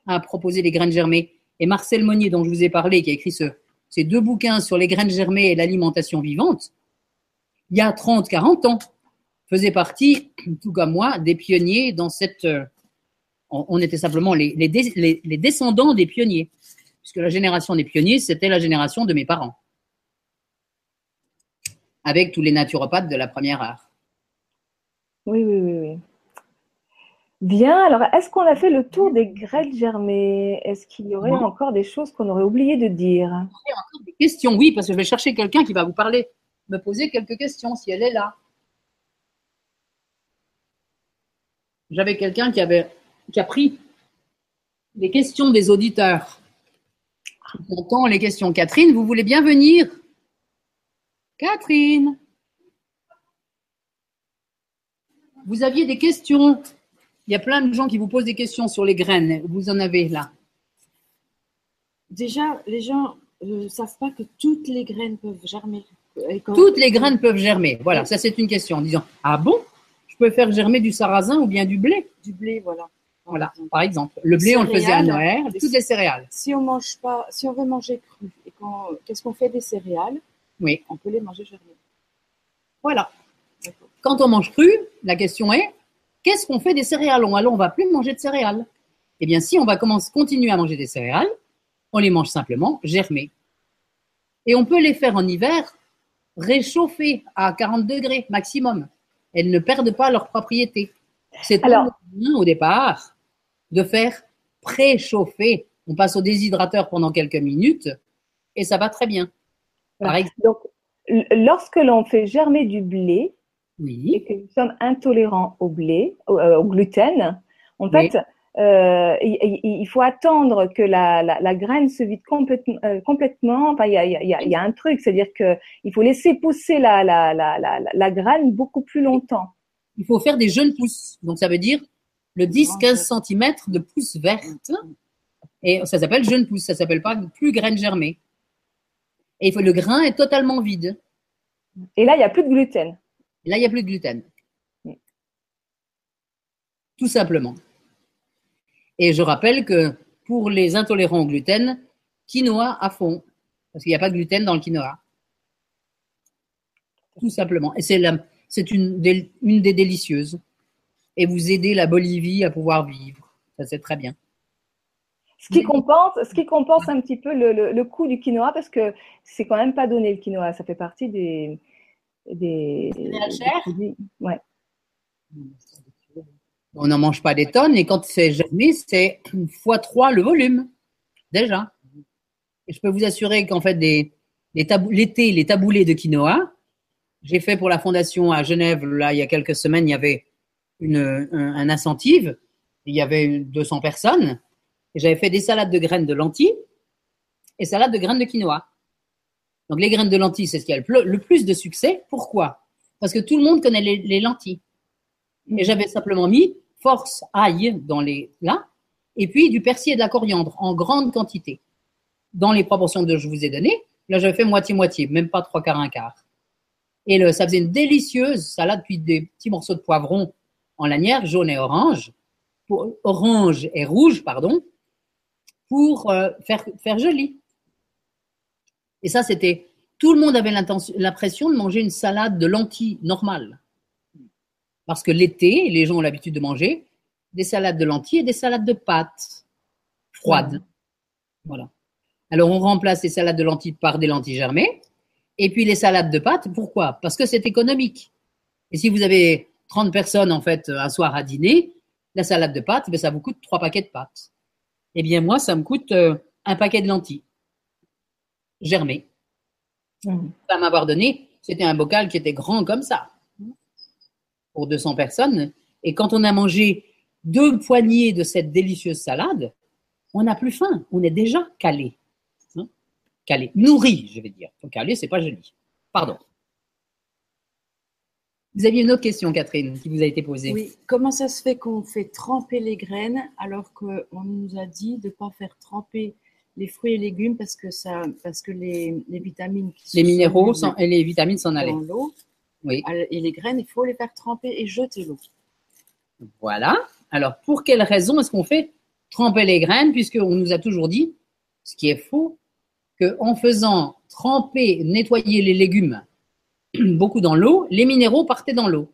à proposer les graines germées. Et Marcel Monnier, dont je vous ai parlé, qui a écrit ce, ces deux bouquins sur les graines germées et l'alimentation vivante, il y a 30, 40 ans, faisait partie, tout comme moi, des pionniers dans cette. euh, on, était simplement les- les descendants des pionniers. Puisque la génération des pionniers, c'était la génération de mes parents. Avec tous les naturopathes de la première heure. Oui, oui, oui, oui. Bien, alors est-ce qu'on a fait le tour des graines germées? Est-ce qu'il y aurait encore des choses qu'on aurait oublié de dire? Des questions, oui, parce que je vais chercher quelqu'un qui va vous parler, me poser quelques questions si elle est là. J'avais quelqu'un qui avait qui a pris les questions des auditeurs. J'entends les questions. Catherine, vous voulez bien venir? Catherine Vous aviez des questions. Il y a plein de gens qui vous posent des questions sur les graines. Vous en avez là. Déjà, les gens ne savent pas que toutes les graines peuvent germer. Quand- Toutes les graines peuvent germer. Voilà, ça c'est une question en disant Ah bon? Je peux faire germer du sarrasin ou bien du blé? Du blé, voilà. Voilà, par exemple. Le blé, on le faisait à. Noël, toutes les céréales. Si on mange pas, si on veut manger cru, et qu'est-ce qu'on fait des céréales? Oui, On peut les manger germées. voilà. Quand on mange cru, la question est qu'est-ce qu'on fait des céréales? On alors on va plus manger de céréales. Eh bien, si on va commencer, continuer à manger des céréales, on les mange simplement germées. Et on peut les faire en hiver réchauffées à 40 degrés maximum. Elles ne perdent pas leurs propriétés. C'est Alors- bien au départ de faire préchauffer. On passe au déshydrateur pendant quelques minutes et ça va très bien. Par exemple, Donc, lorsque l'on fait germer du blé et oui, que nous sommes intolérants au blé, au, euh, au gluten, en Oui. fait, euh, il, faut attendre que la, la, la graine se vide complètement. euh, complètement. Enfin, il y a, y y un truc, c'est-à-dire que il faut laisser pousser la, graine beaucoup plus longtemps. il faut faire des jeunes pousses. Donc, ça veut dire le 10-15 cm de pousses vertes. Et ça s'appelle jeune pousse, ça s'appelle pas plus graine germée. Et il faut, le grain est totalement vide. Et là, il n'y a plus de gluten. Et là, il n'y a plus de gluten. Mm. Tout simplement. Et je rappelle que pour les intolérants au gluten, quinoa à fond. Parce qu'il n'y a pas de gluten dans le quinoa. Tout simplement. Et c'est la- c'est une, des- une des délicieuses. Et vous aidez la Bolivie à pouvoir vivre. Ça, c'est très bien. Ce qui compense, ce qui compense un petit peu le, le, le coût du quinoa parce que c'est quand même pas donné le quinoa. Ça fait partie des des, des chères produits- Ouais. On n'en mange pas des tonnes et quand c'est germé, c'est fois trois le volume. Déjà. Et je peux vous assurer qu'en fait, des, les tabou- l'été, les taboulés de quinoa, j'ai fait pour la fondation à Genève, là, il y a quelques semaines, il y avait une, un, un incentive. Il y avait 200 personnes. Et j'avais fait des salades de graines de lentilles et salades de graines de quinoa. Donc, les graines de lentilles, c'est ce qui a le plus, de succès. Pourquoi? Parce que tout le monde connaît les, les lentilles. Et j'avais simplement mis force ail dans les là, et puis du persil et de la coriandre en grande quantité, dans les proportions que je vous ai données. Là, j'avais fait moitié-moitié, même pas trois quarts, un quart. Et ça faisait une délicieuse salade, puis des petits morceaux de poivron en lanière, jaune et orange, orange et rouge, pardon, pour euh, faire joli. Et ça, c'était, tout le monde avait l'impression de manger une salade de lentilles normale. Parce que l'été, les gens ont l'habitude de manger des salades de lentilles et des salades de pâtes froides. Voilà. Alors, on remplace les salades de lentilles par des lentilles germées. Et puis, les salades de pâtes, pourquoi? Parce que c'est économique. Et si vous avez 30 personnes, en fait, un soir à dîner, la salade de pâtes, ben, ça vous coûte trois paquets de pâtes. Eh bien, moi, ça me coûte euh, un paquet de lentilles germées. Mhm. Ça m'avoir donné, c'était un bocal qui était grand comme ça, pour 200 personnes. Et quand on a mangé deux poignées de cette délicieuse salade, on n'a plus faim, on est déjà calé. Hein? Calé, nourri, je vais dire. Calé, c'est pas joli. Pardon. Vous aviez une autre question, Catherine, qui vous a été posée. Oui, comment ça se fait qu'on fait tremper les graines alors qu'on nous a dit de ne pas faire tremper les fruits et légumes parce que, ça, parce que les, les vitamines qui Les sont minéraux et les vitamines s'en allaient. dans l'eau Oui. et les graines, il faut les faire tremper et jeter l'eau. Voilà. Alors, pour quelle raison est-ce qu'on fait tremper les graines Puisqu'on nous a toujours dit, ce qui est faux, qu'en faisant tremper, nettoyer les légumes beaucoup dans l'eau, les minéraux partaient dans l'eau.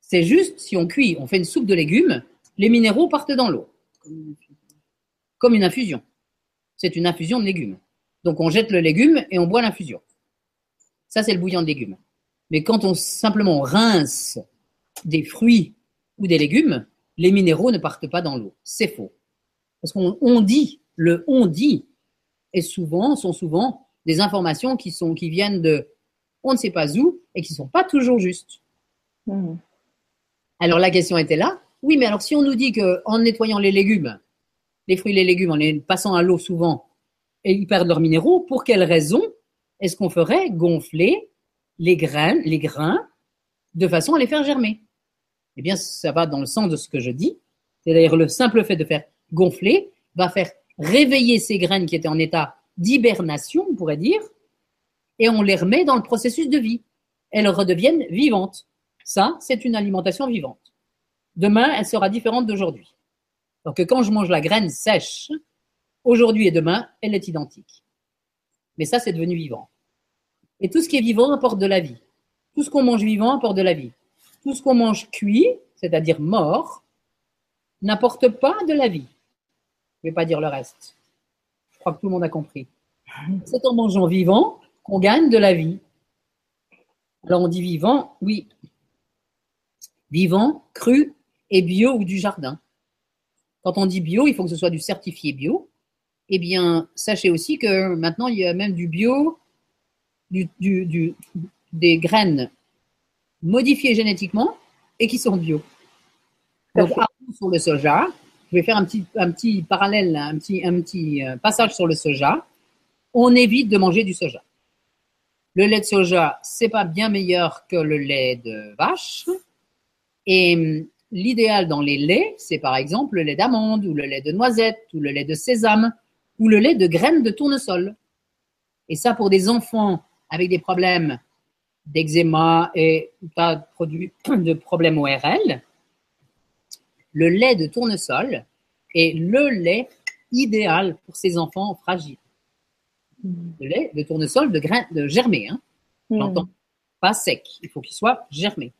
C'est juste, si on cuit, on fait une soupe de légumes, les minéraux partent dans l'eau, comme une infusion. C'est une infusion de légumes. Donc, on jette le légume et on boit l'infusion. Ça, c'est le bouillon de légumes. Mais quand on simplement rince des fruits ou des légumes, les minéraux ne partent pas dans l'eau. C'est faux. Parce qu'on on dit, le on dit, est souvent, sont souvent des informations qui, sont, qui viennent de on ne sait pas où et qui ne sont pas toujours justes. Mhm. Alors la question était là. Oui, mais alors si on nous dit qu'en nettoyant les légumes, les fruits et les légumes, en les passant à l'eau souvent, et ils perdent leurs minéraux, pour quelle raison est-ce qu'on ferait gonfler les graines, les grains, de façon à les faire germer? Eh bien, ça va dans le sens de ce que je dis. C'est-à-dire le simple fait de faire gonfler va faire réveiller ces graines qui étaient en état d'hibernation, on pourrait dire, et on les remet dans le processus de vie. Elles redeviennent vivantes. Ça, c'est une alimentation vivante. Demain, elle sera différente d'aujourd'hui. Donc, quand je mange la graine sèche, aujourd'hui et demain, elle est identique. Mais ça, c'est devenu vivant. Et tout ce qui est vivant apporte de la vie. Tout ce qu'on mange vivant apporte de la vie. Tout ce qu'on mange cuit, c'est-à-dire mort, n'apporte pas de la vie. Je ne vais pas dire le reste. Je crois que tout le monde a compris. C'est en mangeant vivant qu'on gagne de la vie. Alors on dit vivant, oui. Vivant, cru et bio ou du jardin. Quand on dit bio, il faut que ce soit du certifié bio. Eh bien, sachez aussi que maintenant, il y a même du bio, du, du, du, des graines modifiées génétiquement et qui sont bio. Donc, sur le soja, je vais faire un petit, un petit parallèle, un petit, un petit euh, passage sur le soja. On évite de manger du soja. Le lait de soja, c'est pas bien meilleur que le lait de vache. Et l'idéal dans les laits, c'est par exemple le lait d'amande ou le lait de noisette ou le lait de sésame ou le lait de graines de tournesol. Et ça, pour des enfants avec des problèmes d'eczéma et pas de, problèmes ORL, le lait de tournesol est le lait idéal pour ces enfants fragiles. Le lait de tournesol de, grain, de germé, hein, Mm. j'entends, pas sec, il faut qu'il soit germé.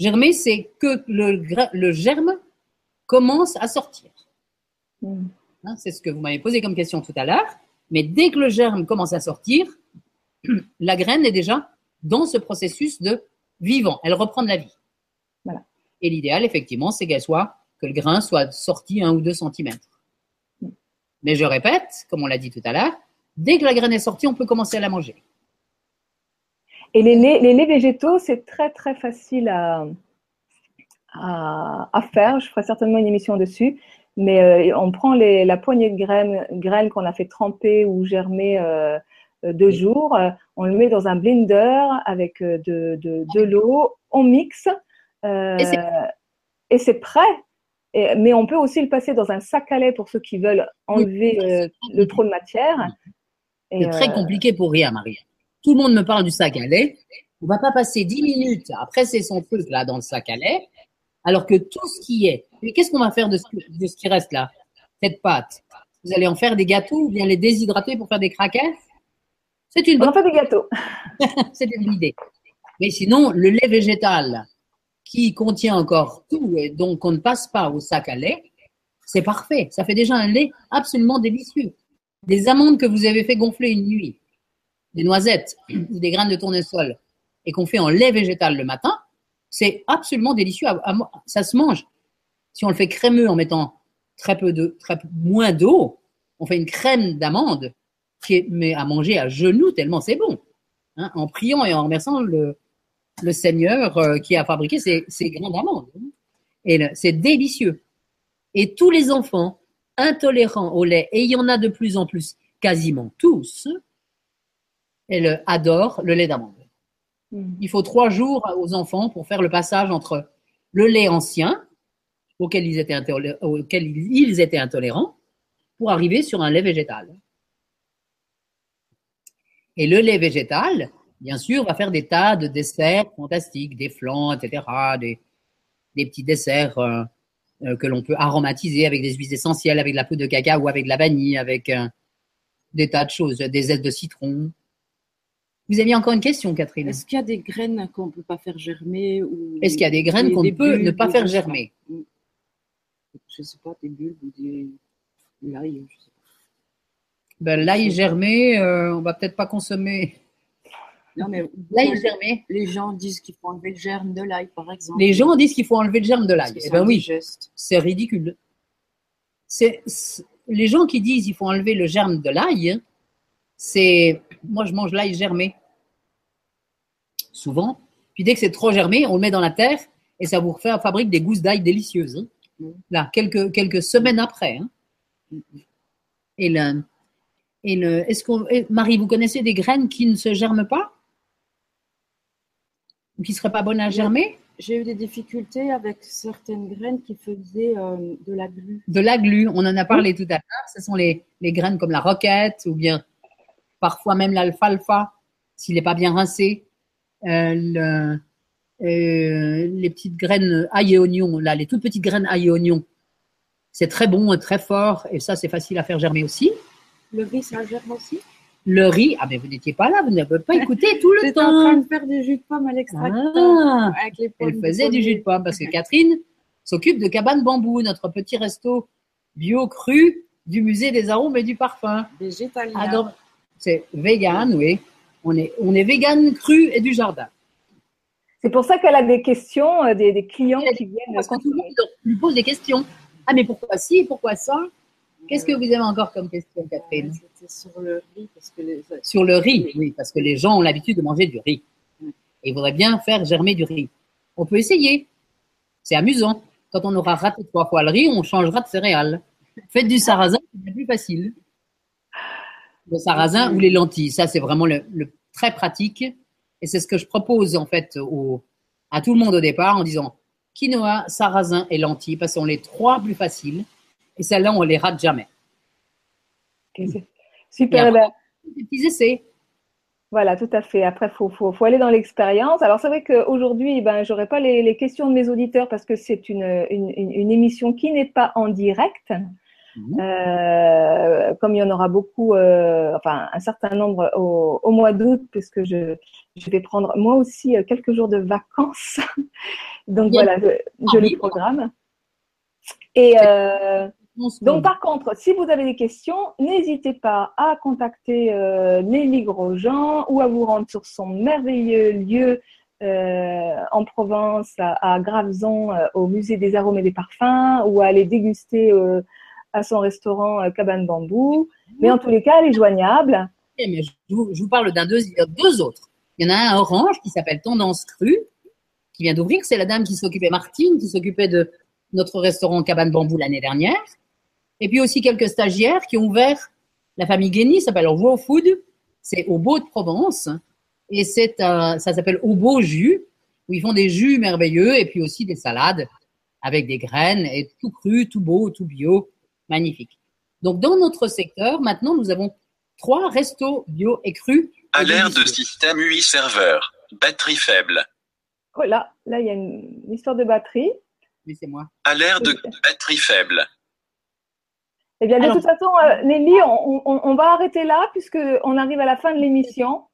Germé, c'est que le, germe commence à sortir. Mm. Hein, c'est ce que vous m'avez posé comme question tout à l'heure. Mais dès que le germe commence à sortir, la graine est déjà dans ce processus de vivant. Elle reprend de la vie. Voilà. Et l'idéal, effectivement, c'est qu'elle soit, que le grain soit sorti un ou deux centimètres. Mm. Mais je répète, comme on l'a dit tout à l'heure, dès que la graine est sortie, on peut commencer à la manger. Et les laits, les laits végétaux, c'est très très facile à, à, à faire. Je ferai certainement une émission dessus. Mais euh, on prend les, la poignée de graines, graines qu'on a fait tremper ou germer euh, euh, deux jours. on le met dans un blender avec de, de, de l'eau. On mixe euh, Et c'est- prêt. Et- mais on peut aussi le passer dans un sac à lait pour ceux qui veulent enlever euh, le trop de matière. C'est très compliqué pour rien, Maria. Tout le monde me parle du sac à lait. On va pas passer 10 minutes à presser son truc là dans le sac à lait, alors que tout ce qui est. Mais qu'est-ce qu'on va faire de ce, de ce qui reste là? Cette pâte. Vous allez en faire des gâteaux ou bien les déshydrater pour faire des craquettes C'est une on bonne, en fait des gâteaux. c'est une idée. Mais sinon, le lait végétal qui contient encore tout et donc on ne passe pas au sac à lait, c'est parfait. Ça fait déjà un lait absolument délicieux. Des amandes que vous avez fait gonfler une nuit, des noisettes ou des graines de tournesol et qu'on fait en lait végétal le matin, c'est absolument délicieux. À- Ça se mange. Si on le fait crémeux en mettant très peu de, très peu- moins d'eau, on fait une crème d'amande qui est mais à manger à genoux tellement c'est bon. Hein, en priant et en remerciant le, le Seigneur euh, qui a fabriqué ces, ces grains d'amande. Et c'est délicieux. Et tous les enfants intolérants au lait, et il y en a de plus en plus, quasiment tous, elles adorent le lait d'amande. Mm. Il faut trois jours aux enfants pour faire le passage entre le lait ancien, auquel ils étaient, intolé- auquel ils étaient intolérants, pour arriver sur un lait végétal. Et le lait végétal, bien sûr, va faire des tas de desserts fantastiques, des flans, etc., des, des petits desserts euh, euh, que l'on peut aromatiser avec des huiles essentielles, avec de la poudre de cacao, avec de la vanille, avec euh, des tas de choses, des ailes de citron. Vous aviez encore une question, Catherine Est-ce qu'il y a des graines qu'on ne peut pas faire germer ou Est-ce qu'il y a des graines qu'on ne peut ne pas faire germer. Mm. Je ne sais pas, des bulbes ou des de l'ail, je sais pas. ben, L'ail germé, euh, on va peut-être pas consommer. Non, mais L'ail germé. les gens disent qu'il faut enlever le germe de l'ail, par exemple. Les gens disent qu'il faut enlever le germe de l'ail. Eh ben oui, c'est ridicule. C'est- les gens qui disent qu'il faut enlever le germe de l'ail. C'est moi je mange l'ail germé souvent. Puis dès que c'est trop germé, on le met dans la terre et ça vous refait fabrique des gousses d'ail délicieuses. hein. Mm. Là, quelques quelques semaines après. hein. Et le et le est-ce qu'on et Marie, vous connaissez des graines qui ne se germent pas? Ou qui seraient pas bonnes à germer? J'ai eu des difficultés avec certaines graines qui faisaient euh, de la glu. de la glu, on en a parlé tout à l'heure, ce sont les, les graines comme la roquette ou bien parfois même l'alfalfa, s'il n'est pas bien rincé. Euh, le- euh, les petites graines ail et oignon, là, les toutes petites graines ail et oignon, c'est très bon très fort, et ça, c'est facile à faire germer aussi. Le riz, ça germe aussi? Le riz, ah ben vous n'étiez pas là, vous n'avez pas écouté tout le J'étais en train temps. de faire du jus de pomme à l'extracteur. Ah, avec les elle faisait du jus de pomme parce que Catherine s'occupe de Cabane Bambou, notre petit resto bio cru du musée des arômes et du parfum. Végétalien. C'est vegan, oui. On est, on est vegan cru et du jardin. C'est pour ça qu'elle a des questions, euh, des, des clients qui viennent. Parce que tout le monde lui pose des questions. Ah, mais pourquoi ci, pourquoi ça? Qu'est-ce que vous avez encore comme question, Catherine? sur le riz parce que les... Sur le riz, oui, parce que les gens ont l'habitude de manger du riz. Et ils voudraient bien faire germer du riz. On peut essayer. C'est amusant. Quand on aura raté trois fois le riz, on changera de céréales. Faites du sarrasin, c'est plus facile. Le sarrasin ou les lentilles, ça c'est vraiment le, le très pratique. Et c'est ce que je propose en fait au, à tout le monde au départ en disant quinoa, sarrasin et lentilles, parce que sont les trois plus faciles. Et celles-là, on les rate jamais. Super. Et Des petits essais. Voilà, tout à fait. Après, faut, faut, faut aller dans l'expérience. Alors, c'est vrai qu'aujourd'hui, ben, j'aurais pas les, les questions de mes auditeurs parce que c'est une, une, une, une émission qui n'est pas en direct. Mhm. Euh, comme il y en aura beaucoup, euh, enfin un certain nombre au, au mois d'août, puisque je, je vais prendre moi aussi euh, quelques jours de vacances. Donc Bien. voilà, je, je Ah oui. le programme. Et euh, donc, par contre, si vous avez des questions, n'hésitez pas à contacter euh, Nelly Grosjean ou à vous rendre sur son merveilleux lieu euh, en Provence, à, à Graveson, euh, au musée des arômes et des parfums, ou à aller déguster euh, à son restaurant euh, Cabane Bambou. Mais en tous les cas, elle est joignable. Ok, mais je vous, je vous parle d'un deux, a deux autres. Il y en a un orange qui s'appelle Tendance Crue, qui vient d'ouvrir. C'est la dame qui s'occupait, Martine, qui s'occupait de notre restaurant Cabane Bambou l'année dernière. Et puis aussi quelques stagiaires qui ont ouvert la famille Guény, s'appelle Raw Food. C'est au Beau de Provence. Et c'est ça s'appelle Au Beau Jus, où ils font des jus merveilleux et puis aussi des salades avec des graines et tout cru, tout beau, tout bio. Magnifique. Donc, dans notre secteur, maintenant, nous avons trois restos bio et crus. Alerte de système UI serveur. Batterie faible. Oh là, là, il y a une, une histoire de batterie. Laissez-moi. Alerte de batterie faible. Eh bien, de Alors- toute façon, euh, Nelly, on, on, on va arrêter là puisque on arrive à la fin de l'émission.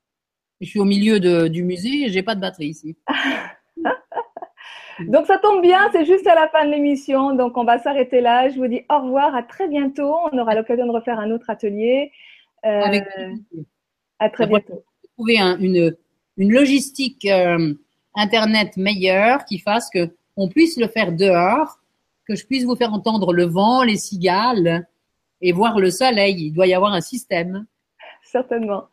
Je suis au milieu de- du musée et j'ai pas de batterie ici. Donc ça tombe bien, c'est juste à la fin de l'émission, donc on va s'arrêter là. Je vous dis au revoir, à très bientôt. On aura l'occasion de refaire un autre atelier. Euh, Avec à très Après- bientôt. trouver un- une, une logistique euh, internet meilleure qui fasse que on puisse le faire dehors, que je puisse vous faire entendre le vent, les cigales et voir le soleil. Il doit y avoir un système. Certainement.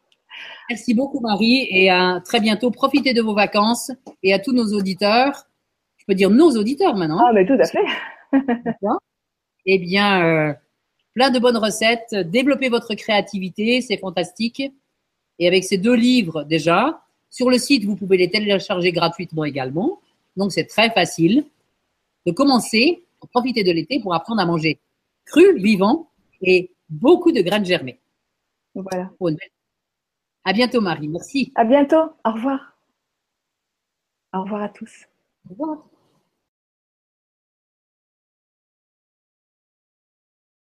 Merci beaucoup Marie et à très bientôt. Profitez de vos vacances et à tous nos auditeurs. Je peux dire nos auditeurs maintenant. Ah, mais tout à fait. Eh bien, euh, plein de bonnes recettes. Développez votre créativité, c'est fantastique. Et avec ces deux livres déjà, sur le site, vous pouvez les télécharger gratuitement également. Donc, c'est très facile de commencer, pour profiter de l'été pour apprendre à manger cru, vivant et beaucoup de graines germées. Voilà. Pour une belle- À bientôt, Marie. Merci. À bientôt. Au revoir. Au revoir à tous. Au revoir.